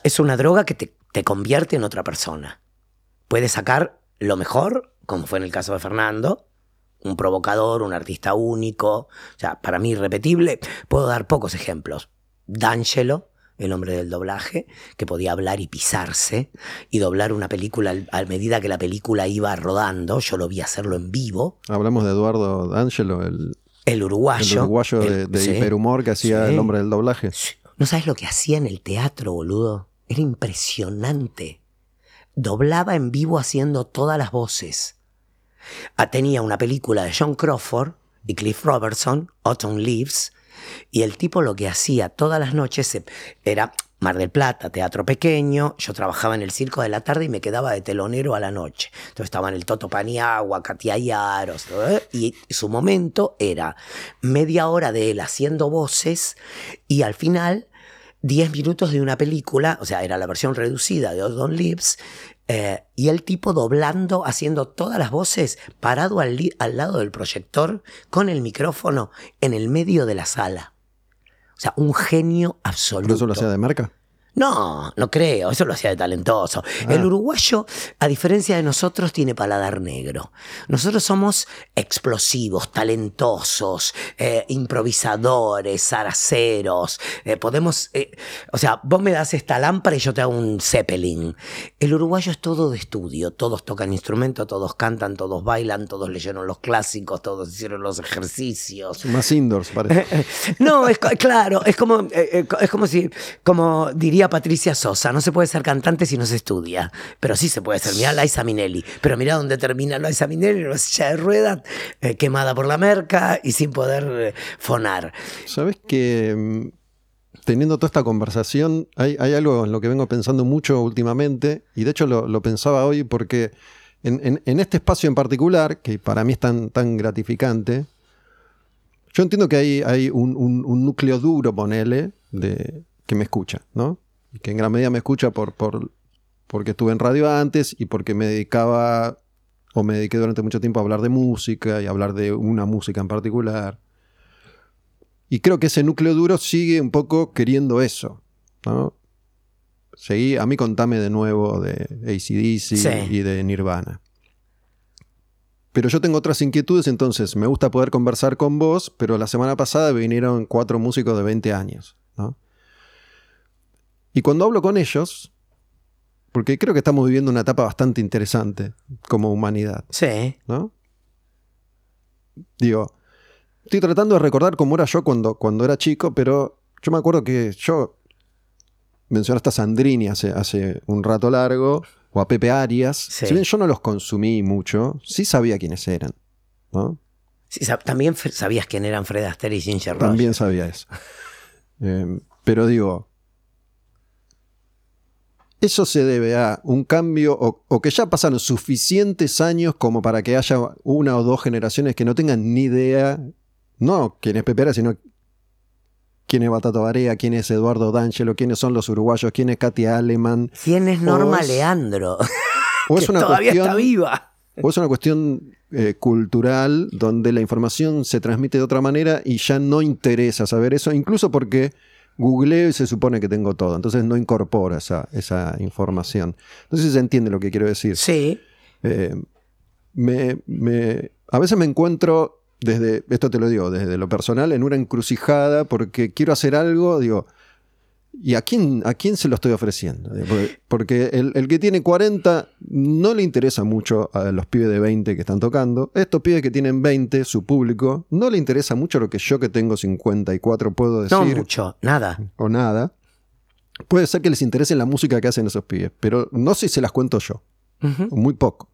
S3: es una droga que te, te convierte en otra persona. Puedes sacar lo mejor, como fue en el caso de Fernando, un provocador, un artista único, o sea, para mí irrepetible. Puedo dar pocos ejemplos. D'Angelo, el hombre del doblaje, que podía hablar y pisarse y doblar una película a medida que la película iba rodando. Yo lo vi hacerlo en vivo.
S1: Hablamos de Eduardo D'Angelo, el,
S3: El
S1: el
S3: uruguayo.
S1: uruguayo de,
S3: el-
S1: de
S3: sí.
S1: hiperhumor que hacía
S3: Sí.
S1: el hombre del doblaje.
S3: ¿No sabes lo que hacía en el teatro, boludo? Era impresionante. Doblaba en vivo haciendo todas las voces. Ah, tenía una película de John Crawford y Cliff Robertson, Autumn Leaves, y el tipo lo que hacía todas las noches era Mar del Plata, teatro pequeño, yo trabajaba en el circo de la tarde y me quedaba de telonero a la noche. Entonces estaban el Toto Paniagua, Katia Yaros, ¿eh? y su momento era media hora de él haciendo voces y al final 10 minutos de una película, o sea, era la versión reducida de Autumn Leaves, eh, y el tipo doblando, haciendo todas las voces, parado al, al lado del proyector, con el micrófono en el medio de la sala. O sea, un genio absoluto.
S1: ¿Pero eso lo hacía de marca?
S3: No, no creo, eso lo hacía de talentoso. El uruguayo, a diferencia de nosotros, tiene paladar negro. Nosotros somos explosivos, talentosos, eh, improvisadores, zaraceros. eh, podemos, eh, o sea, vos me das esta lámpara y yo te hago un zeppelin. El uruguayo es todo de estudio, todos tocan instrumento, todos cantan, todos bailan, todos leyeron los clásicos, todos hicieron los ejercicios.
S1: Más indoors, parece.
S3: No, es claro, es como, es como si, como diría Patricia Sosa, no se puede ser cantante si no se estudia, pero sí se puede ser. Mirá Liza Minelli, pero mirá dónde termina Liza Minelli, una silla de ruedas, eh, quemada por la merca y sin poder eh, fonar.
S1: ¿Sabes que mm, teniendo toda esta conversación, hay, algo en lo que vengo pensando mucho últimamente, y de hecho lo, pensaba hoy porque en, este espacio en particular, que para mí es tan, gratificante, yo entiendo que hay, un- un núcleo duro, ponele, de, que me escucha, ¿no? Y que en gran medida me escucha por, por, porque estuve en radio antes y porque me dedicaba o me dediqué durante mucho tiempo a hablar de música y a hablar de una música en particular. Y creo que ese núcleo duro sigue un poco queriendo eso. ¿no? Seguí, a mí contame de nuevo de ACDC
S3: Sí.
S1: y de Nirvana. Pero yo tengo otras inquietudes, entonces me gusta poder conversar con vos, pero la semana pasada vinieron cuatro músicos de 20 años. ¿no? Y cuando hablo con ellos, porque creo que estamos viviendo una etapa bastante interesante como humanidad,
S3: Sí,
S1: ¿no? Digo, estoy tratando de recordar cómo era yo cuando, cuando era chico, pero yo me acuerdo que yo mencionaste a Sandrini hace, hace un rato largo, o a Pepe Arias.
S3: Sí.
S1: Si bien yo no los consumí mucho, sí sabía quiénes eran, ¿no?
S3: Sí, también sabías quién eran Fred Astaire y Ginger Rogers.
S1: También sabía eso. Eh, pero digo, eso se debe a un cambio o, o que ya pasaron suficientes años como para que haya una o dos generaciones que no tengan ni idea, no quién es Pepera, sino quién es Batato Barea, quién es Eduardo D'Angelo, quiénes son los uruguayos, quién es Katia Aleman.
S3: ¿Quién es Norma
S1: es-
S3: Leandro?
S1: O es
S3: que
S1: una
S3: todavía
S1: cuestión-
S3: está viva.
S1: O es una cuestión eh, cultural donde la información se transmite de otra manera y ya no interesa saber eso, incluso porque googleo y se supone que tengo todo, entonces no incorpora esa, esa información. Entonces se entiende lo que quiero decir.
S3: Sí.
S1: Eh, me, me- a veces me encuentro desde, esto te lo digo, desde lo personal, en una encrucijada porque quiero hacer algo, digo, ¿y a quién, a quién se lo estoy ofreciendo? Digo, Porque, el, el que tiene 40 no le interesa mucho a los pibes de 20 que están tocando. Estos pibes que tienen 20, su público, no le interesa mucho lo que yo que tengo 54 puedo decir
S3: No mucho, nada.
S1: o nada. Puede ser que les interese la música que hacen esos pibes, pero no sé si se las cuento yo muy poco.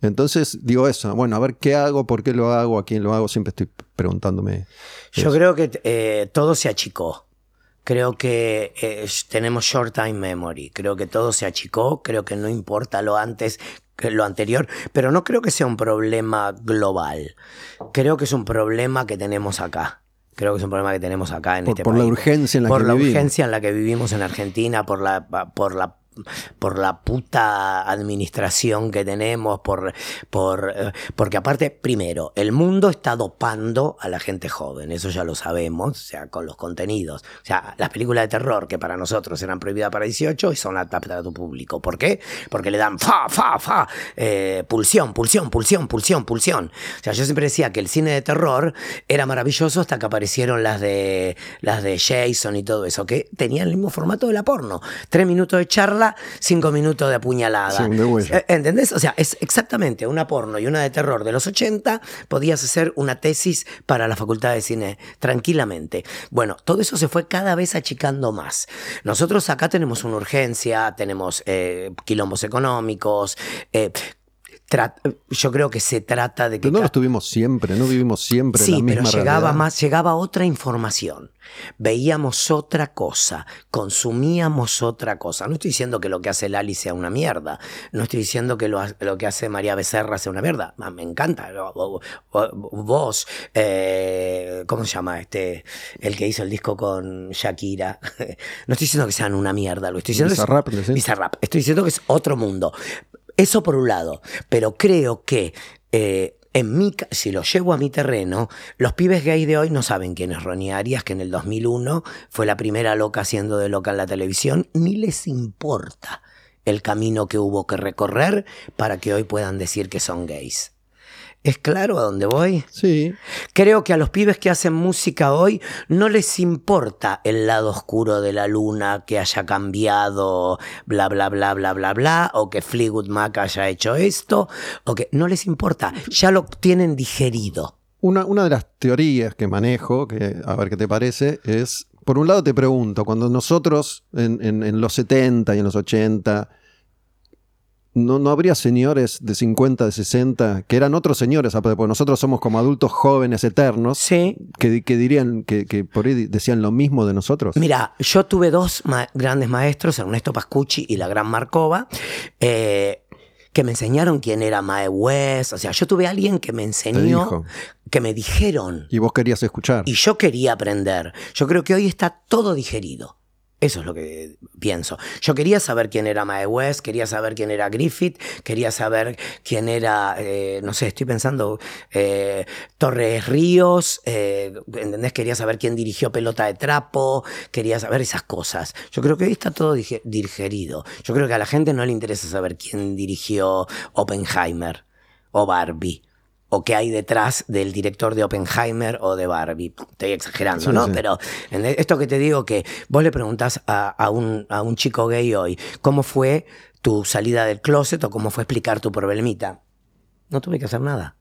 S1: Entonces digo eso, bueno, a ver qué hago, por qué lo hago, a quién lo hago, siempre estoy preguntándome.
S3: Yo
S1: eso.
S3: creo que eh, todo se achicó. Creo que eh, tenemos short time memory. Creo que todo se achicó. Creo que no importa lo antes que lo anterior. Pero no creo que sea un problema global. Creo que es un problema que tenemos acá. Creo que es un problema que tenemos acá en
S1: Por,
S3: este
S1: por
S3: país.
S1: la urgencia en la
S3: por
S1: que
S3: la
S1: vivimos.
S3: urgencia en la que vivimos en Argentina, por la, por la por la puta administración que tenemos, por, por, eh, porque aparte, primero, el mundo está dopando a la gente joven, eso ya lo sabemos, o sea, con los contenidos. O sea, las películas de terror que para nosotros eran prohibidas para 18 y son aptas para tu público. ¿Por qué? Porque le dan fa, fa, fa, eh, pulsión, pulsión, pulsión, pulsión, pulsión. O sea, yo siempre decía que el cine de terror era maravilloso hasta que aparecieron las de, las de Jason y todo eso, que tenían el mismo formato de la porno. Tres minutos de charla, cinco minutos de apuñalada.
S1: Sí.
S3: Eh, ¿Entendés? O sea, es exactamente una porno y una de terror de los 80, podías hacer una tesis para la facultad de cine tranquilamente. Bueno, todo eso se fue cada vez achicando más. Nosotros acá tenemos una urgencia, tenemos eh, quilombos económicos. eh, yo creo que se trata de que...
S1: Pero no lo estuvimos siempre, no vivimos siempre
S3: Sí,
S1: la misma
S3: pero llegaba
S1: realidad.
S3: más, llegaba otra información. Veíamos otra cosa, consumíamos otra cosa. No estoy diciendo que lo que hace Lali sea una mierda. No estoy diciendo que lo, que hace María Becerra sea una mierda. Ah, Me encanta. Vos, eh, ¿cómo se llama este? El que hizo el disco con Shakira. No estoy diciendo que sean una mierda. Lo estoy diciendo es-
S1: Bizarrap, ¿decís?
S3: Bizarrap. Estoy diciendo que es otro mundo. Eso por un lado. Pero creo que eh, en mi, si lo llevo a mi terreno, los pibes gays de hoy no saben quién es Ronnie Arias, que en el 2001 fue la primera loca haciendo de loca en la televisión, ni les importa el camino que hubo que recorrer para que hoy puedan decir que son gays. ¿Es claro a dónde voy?
S1: Sí,
S3: Creo que a los pibes que hacen música hoy no les importa el lado oscuro de la luna que haya cambiado, bla, bla, bla, bla, bla, bla, o que Fleetwood Mac haya hecho esto, o que no les importa, ya lo tienen digerido.
S1: Una, una de las teorías que manejo, que a ver qué te parece, es, por un lado te pregunto, cuando nosotros en, en- en los 70 y en los 80, no, no habría señores de 50, de 60, que eran otros señores, aparte, porque nosotros somos como adultos jóvenes eternos,
S3: Sí.
S1: que, que dirían, que, que por ahí decían lo mismo de nosotros.
S3: Mira, yo tuve dos ma- grandes maestros, Ernesto Pascucci y la gran Marcova, eh, que me enseñaron quién era Mae West. O sea, yo tuve alguien que me enseñó, que me dijeron,
S1: Y vos querías escuchar.
S3: y yo quería aprender. Yo creo que hoy está todo digerido. Eso es lo que pienso. Yo quería saber quién era Mae West, quería saber quién era Griffith, quería saber quién era, eh, no sé, estoy pensando, eh, Torres Ríos, eh, ¿entendés? Quería saber quién dirigió Pelota de Trapo, quería saber esas cosas. Yo creo que hoy está todo dige- digerido. Yo creo que a la gente no le interesa saber quién dirigió Oppenheimer o Barbie. O qué hay detrás del director de Oppenheimer o de Barbie. Estoy exagerando,
S1: Sí,
S3: ¿no?
S1: sí.
S3: Pero ¿entendés? esto que te digo que vos le preguntás a, a un, a un chico gay hoy, ¿cómo fue tu salida del closet o cómo fue explicar tu problemita? No tuve que hacer nada.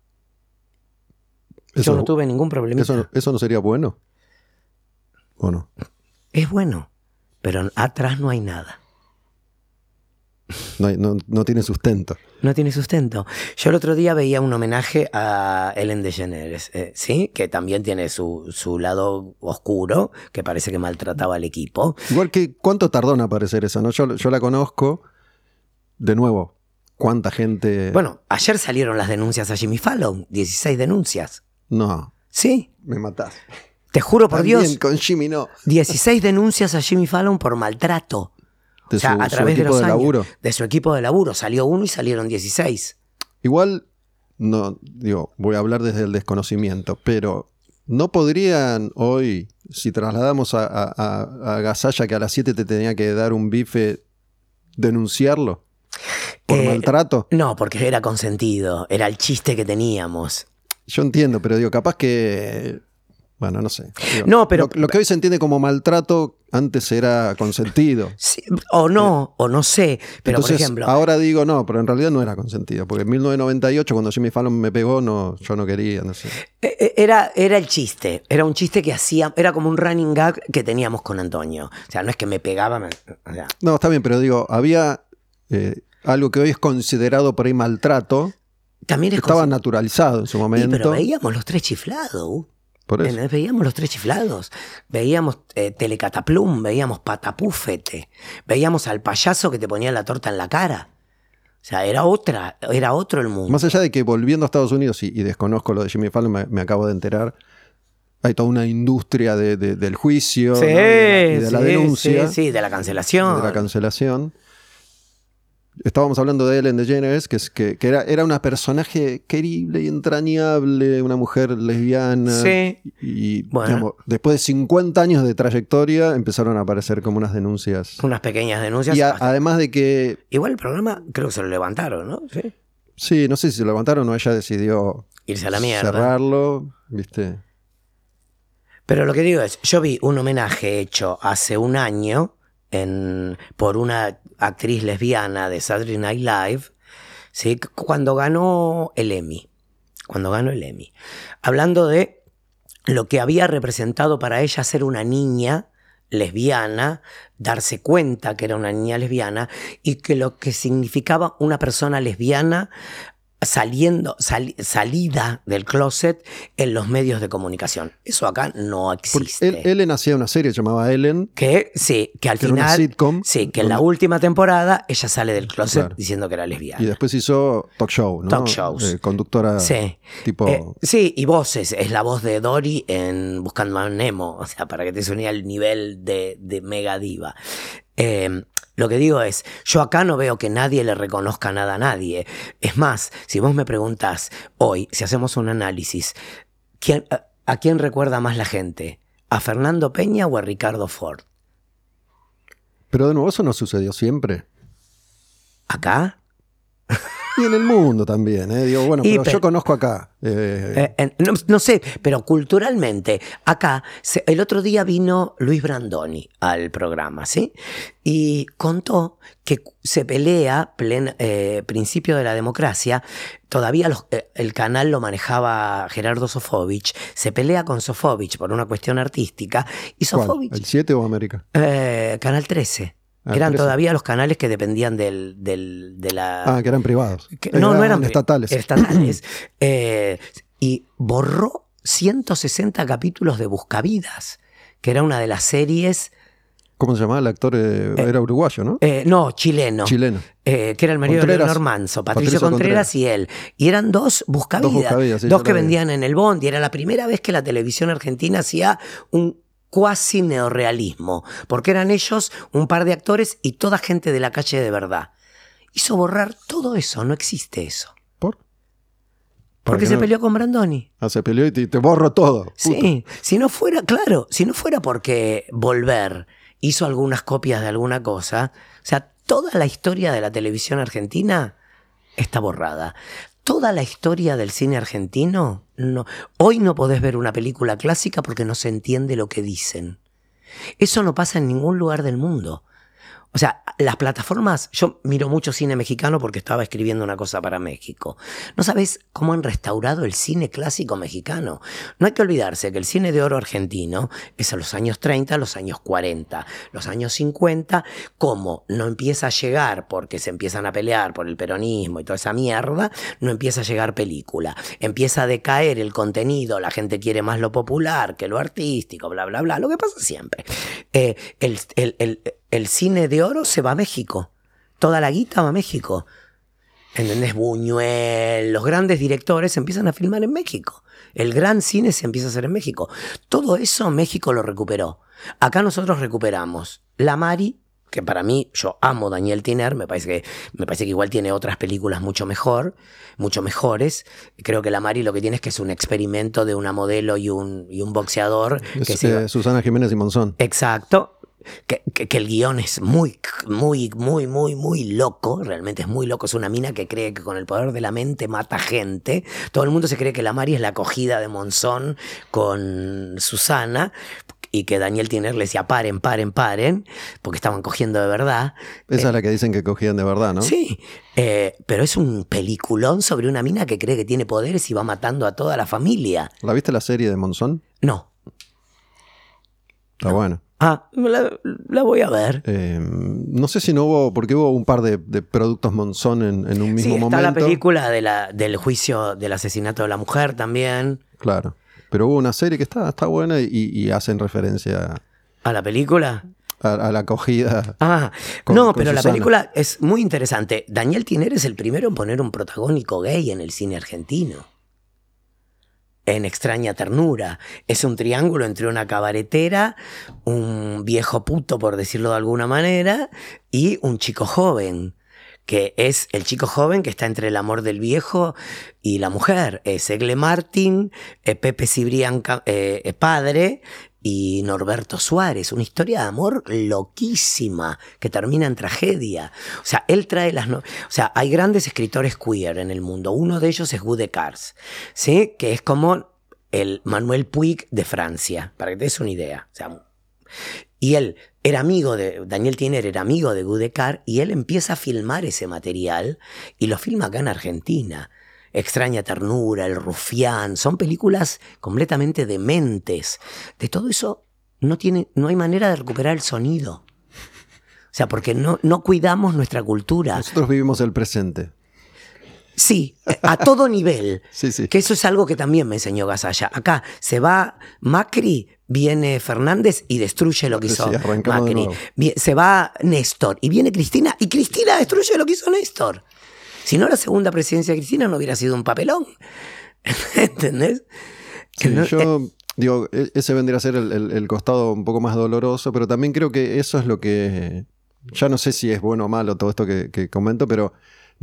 S3: Yo no tuve ningún problemita.
S1: eso, eso no sería bueno. ¿O no?
S3: Es bueno, pero atrás no hay nada.
S1: No, no- no tiene sustento.
S3: No tiene sustento. Yo el otro día veía un homenaje a Ellen DeGeneres, eh, ¿sí? Que también tiene su, su lado oscuro, que parece que maltrataba al equipo.
S1: Igual que, ¿cuánto tardó en aparecer eso? No? Yo, yo la conozco. De nuevo, ¿cuánta gente?
S3: Bueno, ayer salieron las denuncias a Jimmy Fallon, 16 denuncias.
S1: No,
S3: Sí,
S1: me matás.
S3: te juro por
S1: También
S3: Dios,
S1: con Jimmy no.
S3: 16 denuncias a Jimmy Fallon por maltrato.
S1: De
S3: o sea,
S1: su-
S3: a
S1: su
S3: través de
S1: equipo
S3: los
S1: de
S3: años.
S1: laburo.
S3: De su equipo de laburo. Salió uno y salieron 16.
S1: Igual, no, digo, voy a hablar desde el desconocimiento, pero ¿no podrían hoy, si trasladamos a, a, a- a Gasalla que a las 7 te tenía que dar un bife, denunciarlo? ¿Por
S3: Eh,
S1: maltrato?
S3: No, porque era consentido. Era el chiste que teníamos.
S1: Yo entiendo, pero digo, capaz que... Bueno, no sé. Digo,
S3: No, pero-
S1: Lo, lo que hoy se entiende como maltrato, antes era consentido.
S3: Sí, o no, o no sé. Pero
S1: Entonces,
S3: por ejemplo,
S1: ahora digo no, pero en realidad no era consentido. Porque en 1998, cuando Jimmy Fallon me pegó, no, yo no quería, no sé.
S3: eh, eh, era, era el chiste. Era un chiste que hacía. Era como un running gag que teníamos con Antonio. O sea, no es que me pegaba. me- o sea,
S1: No, está bien, pero digo, había eh, algo que hoy es considerado por ahí maltrato,
S3: también es
S1: estaba naturalizado en su
S3: Sí,
S1: momento.
S3: pero veíamos los tres chiflados.
S1: Por eso.
S3: ¿Entendés? Veíamos los tres chiflados, veíamos eh, Telecataplum, veíamos Patapúfete, veíamos al payaso que te ponía la torta en la cara. O sea, era otra, era otro el mundo.
S1: Más allá de que volviendo a Estados Unidos, y, y desconozco lo de Jimmy Fallon, me, me acabo de enterar, hay toda una industria de- de- del juicio ¿no? y de la, y de la
S3: sí,
S1: denuncia,
S3: sí, sí, de la cancelación.
S1: de la cancelación. Estábamos hablando de Ellen DeGeneres, que, es, que, que era, era una personaje querible y entrañable, una mujer lesbiana.
S3: Sí.
S1: Y
S3: Bueno.
S1: digamos, después de 50 años de trayectoria empezaron a aparecer como unas denuncias.
S3: Unas pequeñas denuncias.
S1: Y a- además de que,
S3: Igual el programa creo que se lo levantaron, ¿no? Sí.
S1: sí, no sé si se lo levantaron o ella decidió
S3: Irse a la mierda.
S1: cerrarlo, ¿viste?
S3: Pero lo que digo es, yo vi un homenaje hecho hace un año en, por una actriz lesbiana de Saturday Night Live, ¿sí? cuando ganó el Emmy. Cuando ganó el Emmy. Hablando de lo que había representado para ella ser una niña lesbiana, darse cuenta que era una niña lesbiana y que lo que significaba una persona lesbiana saliendo, sali- salida del closet en los medios de comunicación. Eso acá no existe.
S1: Ellen hacía una serie llamada Ellen,
S3: que sí, que al
S1: que era una
S3: final,
S1: sitcom,
S3: sí, que en la última temporada ella sale del closet
S1: Claro.
S3: diciendo que era lesbiana.
S1: y después hizo talk show, ¿no?
S3: Talk shows.
S1: Eh, conductora
S3: Sí.
S1: tipo...
S3: Eh, sí, y voces. Es la voz de Dory en Buscando a Nemo. O sea, para que te suene el nivel de, de mega diva. Eh, lo que digo es, yo acá no veo que nadie le reconozca nada a nadie. Es más, si vos me preguntás hoy, si hacemos un análisis, ¿quién, a, a quién recuerda más la gente? ¿A Fernando Peña o a Ricardo Ford?
S1: Pero de nuevo, eso no sucedió siempre.
S3: ¿Acá?
S1: Y en el mundo también, ¿eh? Digo, bueno, pero
S3: pe-
S1: yo conozco acá. eh,
S3: Eh, no, no sé, pero culturalmente, acá, se- el otro día vino Luis Brandoni al programa, ¿sí? Y contó que se pelea, plena- eh, principio de la democracia, todavía los- el canal lo manejaba Gerardo Sofovich, se pelea con Sofovich por una cuestión artística, y. Sofovich,
S1: ¿El 7 o América?
S3: Canal 13.
S1: Ah,
S3: Eran
S1: 13.
S3: todavía los canales que dependían del, del- de la...
S1: Ah, que eran privados.
S3: Que- no, no eran
S1: estatales.
S3: Estatales. Eh, y borró 160 capítulos de Buscavidas, que era una de las series,
S1: ¿Cómo se llamaba el actor? Eh, era uruguayo, ¿no?
S3: eh, no, chileno,
S1: Chileno.
S3: eh, que era el marido
S1: Contreras.
S3: de Leonor Manso, Patricio,
S1: Patricio
S3: Contreras,
S1: Contreras.
S3: y él. Y eran dos Buscavidas,
S1: Dos Buscavidas, sí,
S3: que vendían en el Bond, y era la primera vez que la televisión argentina hacía un cuasi neorrealismo, porque eran ellos un par de actores y toda gente de la calle de verdad. Hizo borrar todo eso, no existe eso.
S1: ¿Por?
S3: Porque se
S1: no?
S3: peleó con Brandoni.
S1: Ah, se peleó y te, te borro todo. puto.
S3: Sí, si no fuera, claro, si no fuera porque Volver hizo algunas copias de alguna cosa, o sea, toda la historia de la televisión argentina está borrada. Toda la historia del cine argentino, no. Hoy no podés ver una película clásica porque no se entiende lo que dicen. Eso no pasa en ningún lugar del mundo. O sea, las plataformas, yo miro mucho cine mexicano porque estaba escribiendo una cosa para México. ¿No sabes cómo han restaurado el cine clásico mexicano? No hay que olvidarse que el cine de oro argentino es a los años 30, los años 40, los años 50, como no empieza a llegar porque se empiezan a pelear por el peronismo y toda esa mierda, no empieza a llegar película. Empieza a decaer el contenido, la gente quiere más lo popular que lo artístico, bla, bla, bla, lo que pasa siempre. Eh, el, el, el el cine de oro se va a México. Toda la guita va a México. ¿Entendés? Buñuel, los grandes directores empiezan a filmar en México. El gran cine se empieza a hacer en México. Todo eso México lo recuperó. Acá nosotros recuperamos La Mari, que para mí, yo amo Daniel Tiner, me parece que, me parece que igual tiene otras películas mucho mejor, mucho mejores. Creo que La Mari lo que tiene es que es un experimento de una modelo y un, y un boxeador.
S1: que eh, Susana Jiménez y Monzón.
S3: Exacto que, el guion es muy, muy, muy, muy, muy loco, realmente es muy loco, es una mina que cree que con el poder de la mente mata gente, todo el mundo se cree que la Mari es la acogida de Monzón con Susana, y que Daniel Tiner le decía paren, paren, paren, porque estaban cogiendo de verdad.
S1: Esa es la que dicen que cogían de verdad, ¿no?
S3: Sí, eh, pero es un peliculón sobre una mina que cree que tiene poderes y va matando a toda la familia.
S1: ¿La viste la serie de Monzón?
S3: No.
S1: Está bueno.
S3: Ah, la, voy a ver.
S1: Eh, no sé si no hubo, porque hubo un par de, productos Monzón en, en un mismo sí, está
S3: la película de la, del juicio del asesinato de la mujer también.
S1: Claro. Pero hubo una serie que está, está buena y, hacen referencia
S3: a la película.
S1: A, la acogida.
S3: Ah, no, pero la película es muy interesante. Daniel Tiner es el primero en poner un protagónico gay en el cine argentino en extraña ternura. Es un triángulo entre una cabaretera, un viejo puto, por decirlo de alguna manera, y un chico joven que es el chico joven que está entre el amor del viejo y la mujer. Es Egle Martin, Pepe Cibrián eh, padre y Norberto Suárez, una historia de amor loquísima que termina en tragedia. O sea, él trae las... No o sea, hay grandes escritores queer en el mundo. Uno de ellos es Gude Cars, ¿sí? Que es como el Manuel Puig de Francia, para que te des una idea. O sea, y él era amigo de, Daniel Tiner era amigo de Gudecar y él empieza a filmar ese material y lo filma acá en Argentina. Extraña Ternura, El Rufián, son películas completamente dementes. De todo eso no, tiene, no hay manera de recuperar el sonido. O sea, porque no, no cuidamos nuestra cultura.
S1: Nosotros vivimos el presente.
S3: Sí, a todo nivel.
S1: sí, sí.
S3: Que eso es algo que también me enseñó Gasalla. Acá se va Macri, viene Fernández y destruye lo que hizo Macri. Se va Néstor y viene Cristina y Cristina destruye lo que hizo Néstor. Si no, la segunda presidencia de Cristina no hubiera sido un papelón. ¿Entendés?
S1: yo eh, digo, e-, ese vendría a ser el, costado un poco más doloroso, pero también creo que eso es lo que. Ya no sé si es bueno o malo todo esto que, comento, pero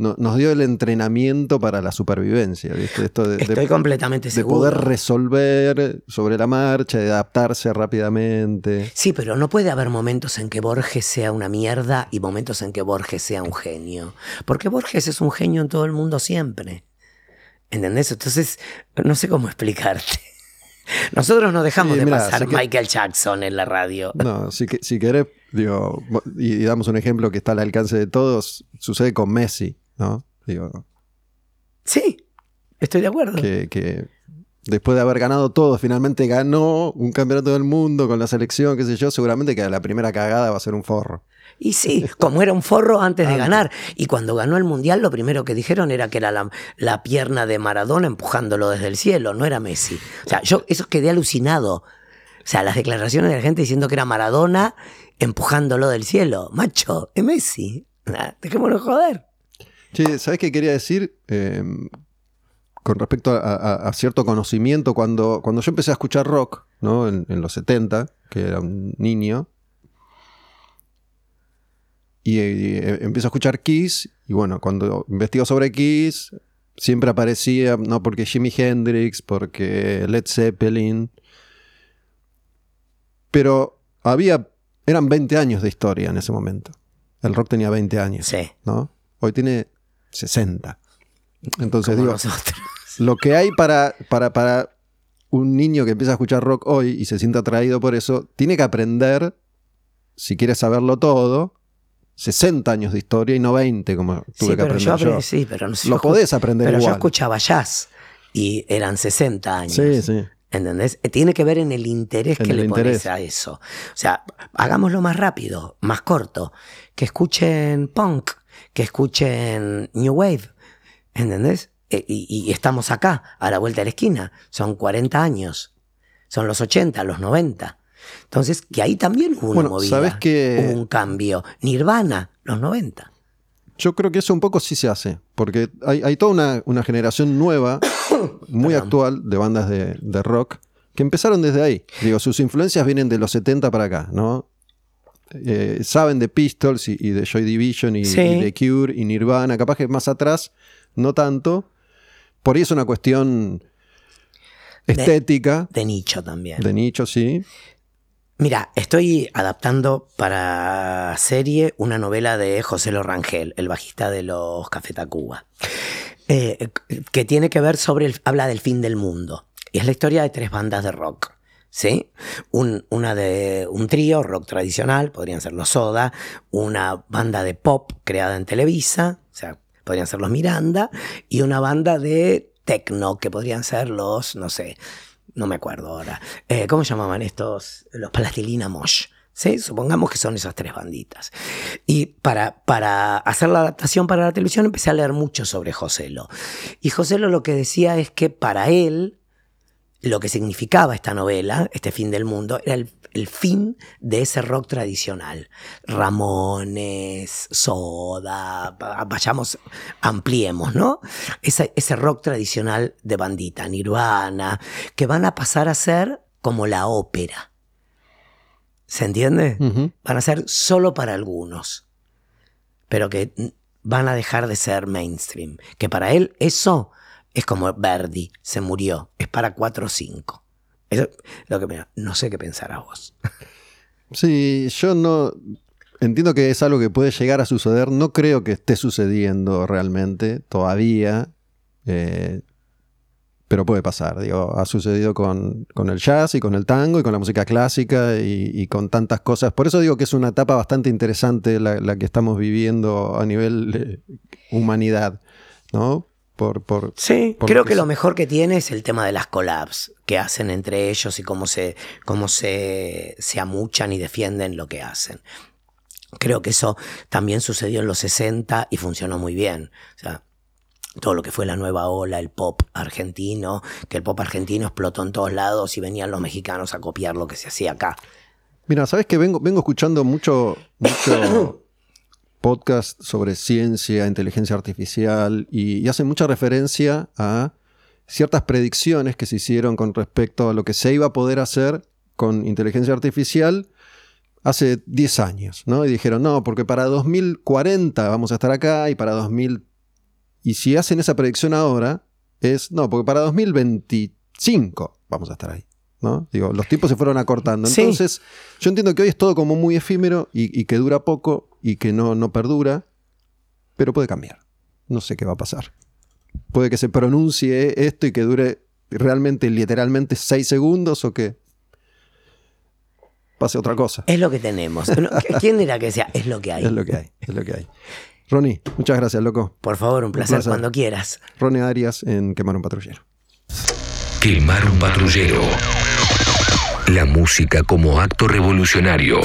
S1: nos dio el entrenamiento para la supervivencia. Esto
S3: de, Estoy completamente
S1: de poder resolver sobre la marcha, de adaptarse rápidamente.
S3: Sí, pero no puede haber momentos en que Borges sea una mierda y momentos en que Borges sea un genio. Porque Borges es un genio en todo el mundo siempre. ¿Entendés? Entonces, no sé cómo explicarte. Nosotros no dejamos de pasar Michael Jackson en la radio.
S1: No, si, si querés, digo, y, damos un ejemplo que está al alcance de todos, sucede con Messi, ¿no? Digo,
S3: sí, estoy de acuerdo.
S1: Que, después de haber ganado todo, finalmente ganó un campeonato del mundo con la selección, qué sé yo, seguramente que la primera cagada va a ser un forro.
S3: Y sí, como era un forro antes de ganar. Y cuando ganó el Mundial, lo primero que dijeron era que era la, pierna de Maradona empujándolo desde el cielo, no era Messi. O sea, yo eso quedé alucinado. O sea, las declaraciones de la gente diciendo que era Maradona empujándolo del cielo. Macho, es Messi. Dejémonos joder.
S1: Sí, ¿sabes qué quería decir? Em, con respecto a, cierto conocimiento, cuando, cuando yo empecé a escuchar rock, ¿no? En, en los 70, que era un niño, y, eh, empiezo a escuchar Kiss, y bueno, cuando investigo sobre Kiss, siempre aparecía, no porque Jimi Hendrix, porque Led Zeppelin, pero había, eran 20 años de historia en ese momento. El rock tenía 20 años,
S3: sí.
S1: ¿no? Hoy tiene 60. Entonces digo, lo que hay para, para, para un niño que empieza a escuchar rock hoy y se siente atraído por eso, tiene que aprender, si quiere saberlo todo, 60 años de historia y no 20 como tuve
S3: Sí,
S1: que
S3: yo,
S1: aprender yo.
S3: aprendí- sí, pero no
S1: Lo
S3: yo-
S1: podés aprender
S3: Pero yo escuchaba jazz y eran 60 años.
S1: Sí, sí.
S3: ¿Entendés? Eh, Tiene que ver en el interés
S1: En
S3: que
S1: el
S3: le
S1: interés.
S3: pones a eso. O sea, hagámoslo más rápido, más corto. Que escuchen punk, que escuchen New Wave. ¿Entendés? Eh, Y, y estamos acá, a la vuelta de la esquina. Son 40 años. Son los 80, los 90. Entonces, que ahí también hubo una
S1: Bueno,
S3: movida.
S1: ¿sabés que-
S3: Hubo un cambio. Nirvana, los 90.
S1: Yo creo que eso un poco sí se hace, porque hay, hay toda una, una generación nueva, muy
S3: Perdón.
S1: actual, de bandas de, de rock, que empezaron desde ahí. Digo, sus influencias vienen de los 70 para acá, ¿no? Eh, saben de Pistols y, y de Joy Division y,
S3: Sí.
S1: y de Cure y Nirvana, capaz que más atrás, no tanto. Por ahí es una cuestión estética,
S3: De nicho también.
S1: de nicho, sí.
S3: Mira, estoy adaptando para serie una novela de José Lorangel, el bajista de los Café Tacuba, eh, que tiene que ver sobre, el, habla del fin del mundo. Y es la historia de tres bandas de rock. ¿Sí? Un, una de un trío rock tradicional, podrían ser los Soda, una banda de pop creada en Televisa, o sea, podrían ser los Miranda, y una banda de techno, que podrían ser los, no sé, no me acuerdo ahora. Eh, ¿Cómo llamaban estos? Los Plastilina Mosh. ¿Sí? Supongamos que son esas tres banditas. Y para, para hacer la adaptación para la televisión empecé a leer mucho sobre Joselo. Y Joselo lo que decía es que para él lo que significaba esta novela, este fin del mundo, era el, el fin de ese rock tradicional. Ramones, Soda, va- vayamos, ampliemos, ¿no? Ese, ese rock tradicional de bandita, Nirvana, que van a pasar a ser como la ópera. ¿Se entiende? Van a ser solo para algunos, pero que van a dejar de ser mainstream. Que para él eso es como Verdi, se murió, es para 4 o 5. Eso es lo que me, no sé qué pensar a vos.
S1: Sí, yo no entiendo que es algo que puede llegar a suceder. No creo que esté sucediendo realmente todavía. eh, pero puede pasar. Digo, ha sucedido con, con el jazz y con el tango y con la música clásica y, con tantas cosas. Por eso digo que es una etapa bastante interesante la, que estamos viviendo a nivel humanidad, ¿no? Por, por,
S3: Sí,
S1: por
S3: creo
S1: lo
S3: que lo mejor que tiene es el tema de las collabs que hacen entre ellos y cómo se, cómo se, se amuchan y defienden lo que hacen. Creo que eso también sucedió en los 60 y funcionó muy bien. O sea, todo lo que fue la nueva ola, el pop argentino, que el pop argentino explotó en todos lados y venían los mexicanos a copiar lo que se hacía acá.
S1: Mira, sabes que vengo, vengo escuchando mucho, mucho podcast sobre ciencia, inteligencia artificial y, y hacen mucha referencia a ciertas predicciones que se hicieron con respecto a lo que se iba a poder hacer con inteligencia artificial hace 10 años, ¿no? Y dijeron, no, porque para 2040 vamos a estar acá y para 2000... Y si hacen esa predicción ahora, es, no, porque para 2025 vamos a estar ahí. ¿no? Digo, los tiempos se fueron acortando.
S3: Sí.
S1: Entonces, yo entiendo que hoy es todo como muy efímero y, y que dura poco y que no, no perdura, pero puede cambiar. No sé qué va a pasar. Puede que se pronuncie esto y que dure realmente, literalmente, seis segundos o que pase otra cosa.
S3: Es lo que tenemos. No, ¿Quién era que decía? Es lo que hay.
S1: Es lo que hay, es lo que hay. Ronnie, muchas gracias, loco.
S3: Por favor, un placer,
S1: placer.
S3: cuando quieras.
S1: Ronnie Arias en Quemar un Patrullero.
S2: Quemar un patrullero. La música como acto revolucionario.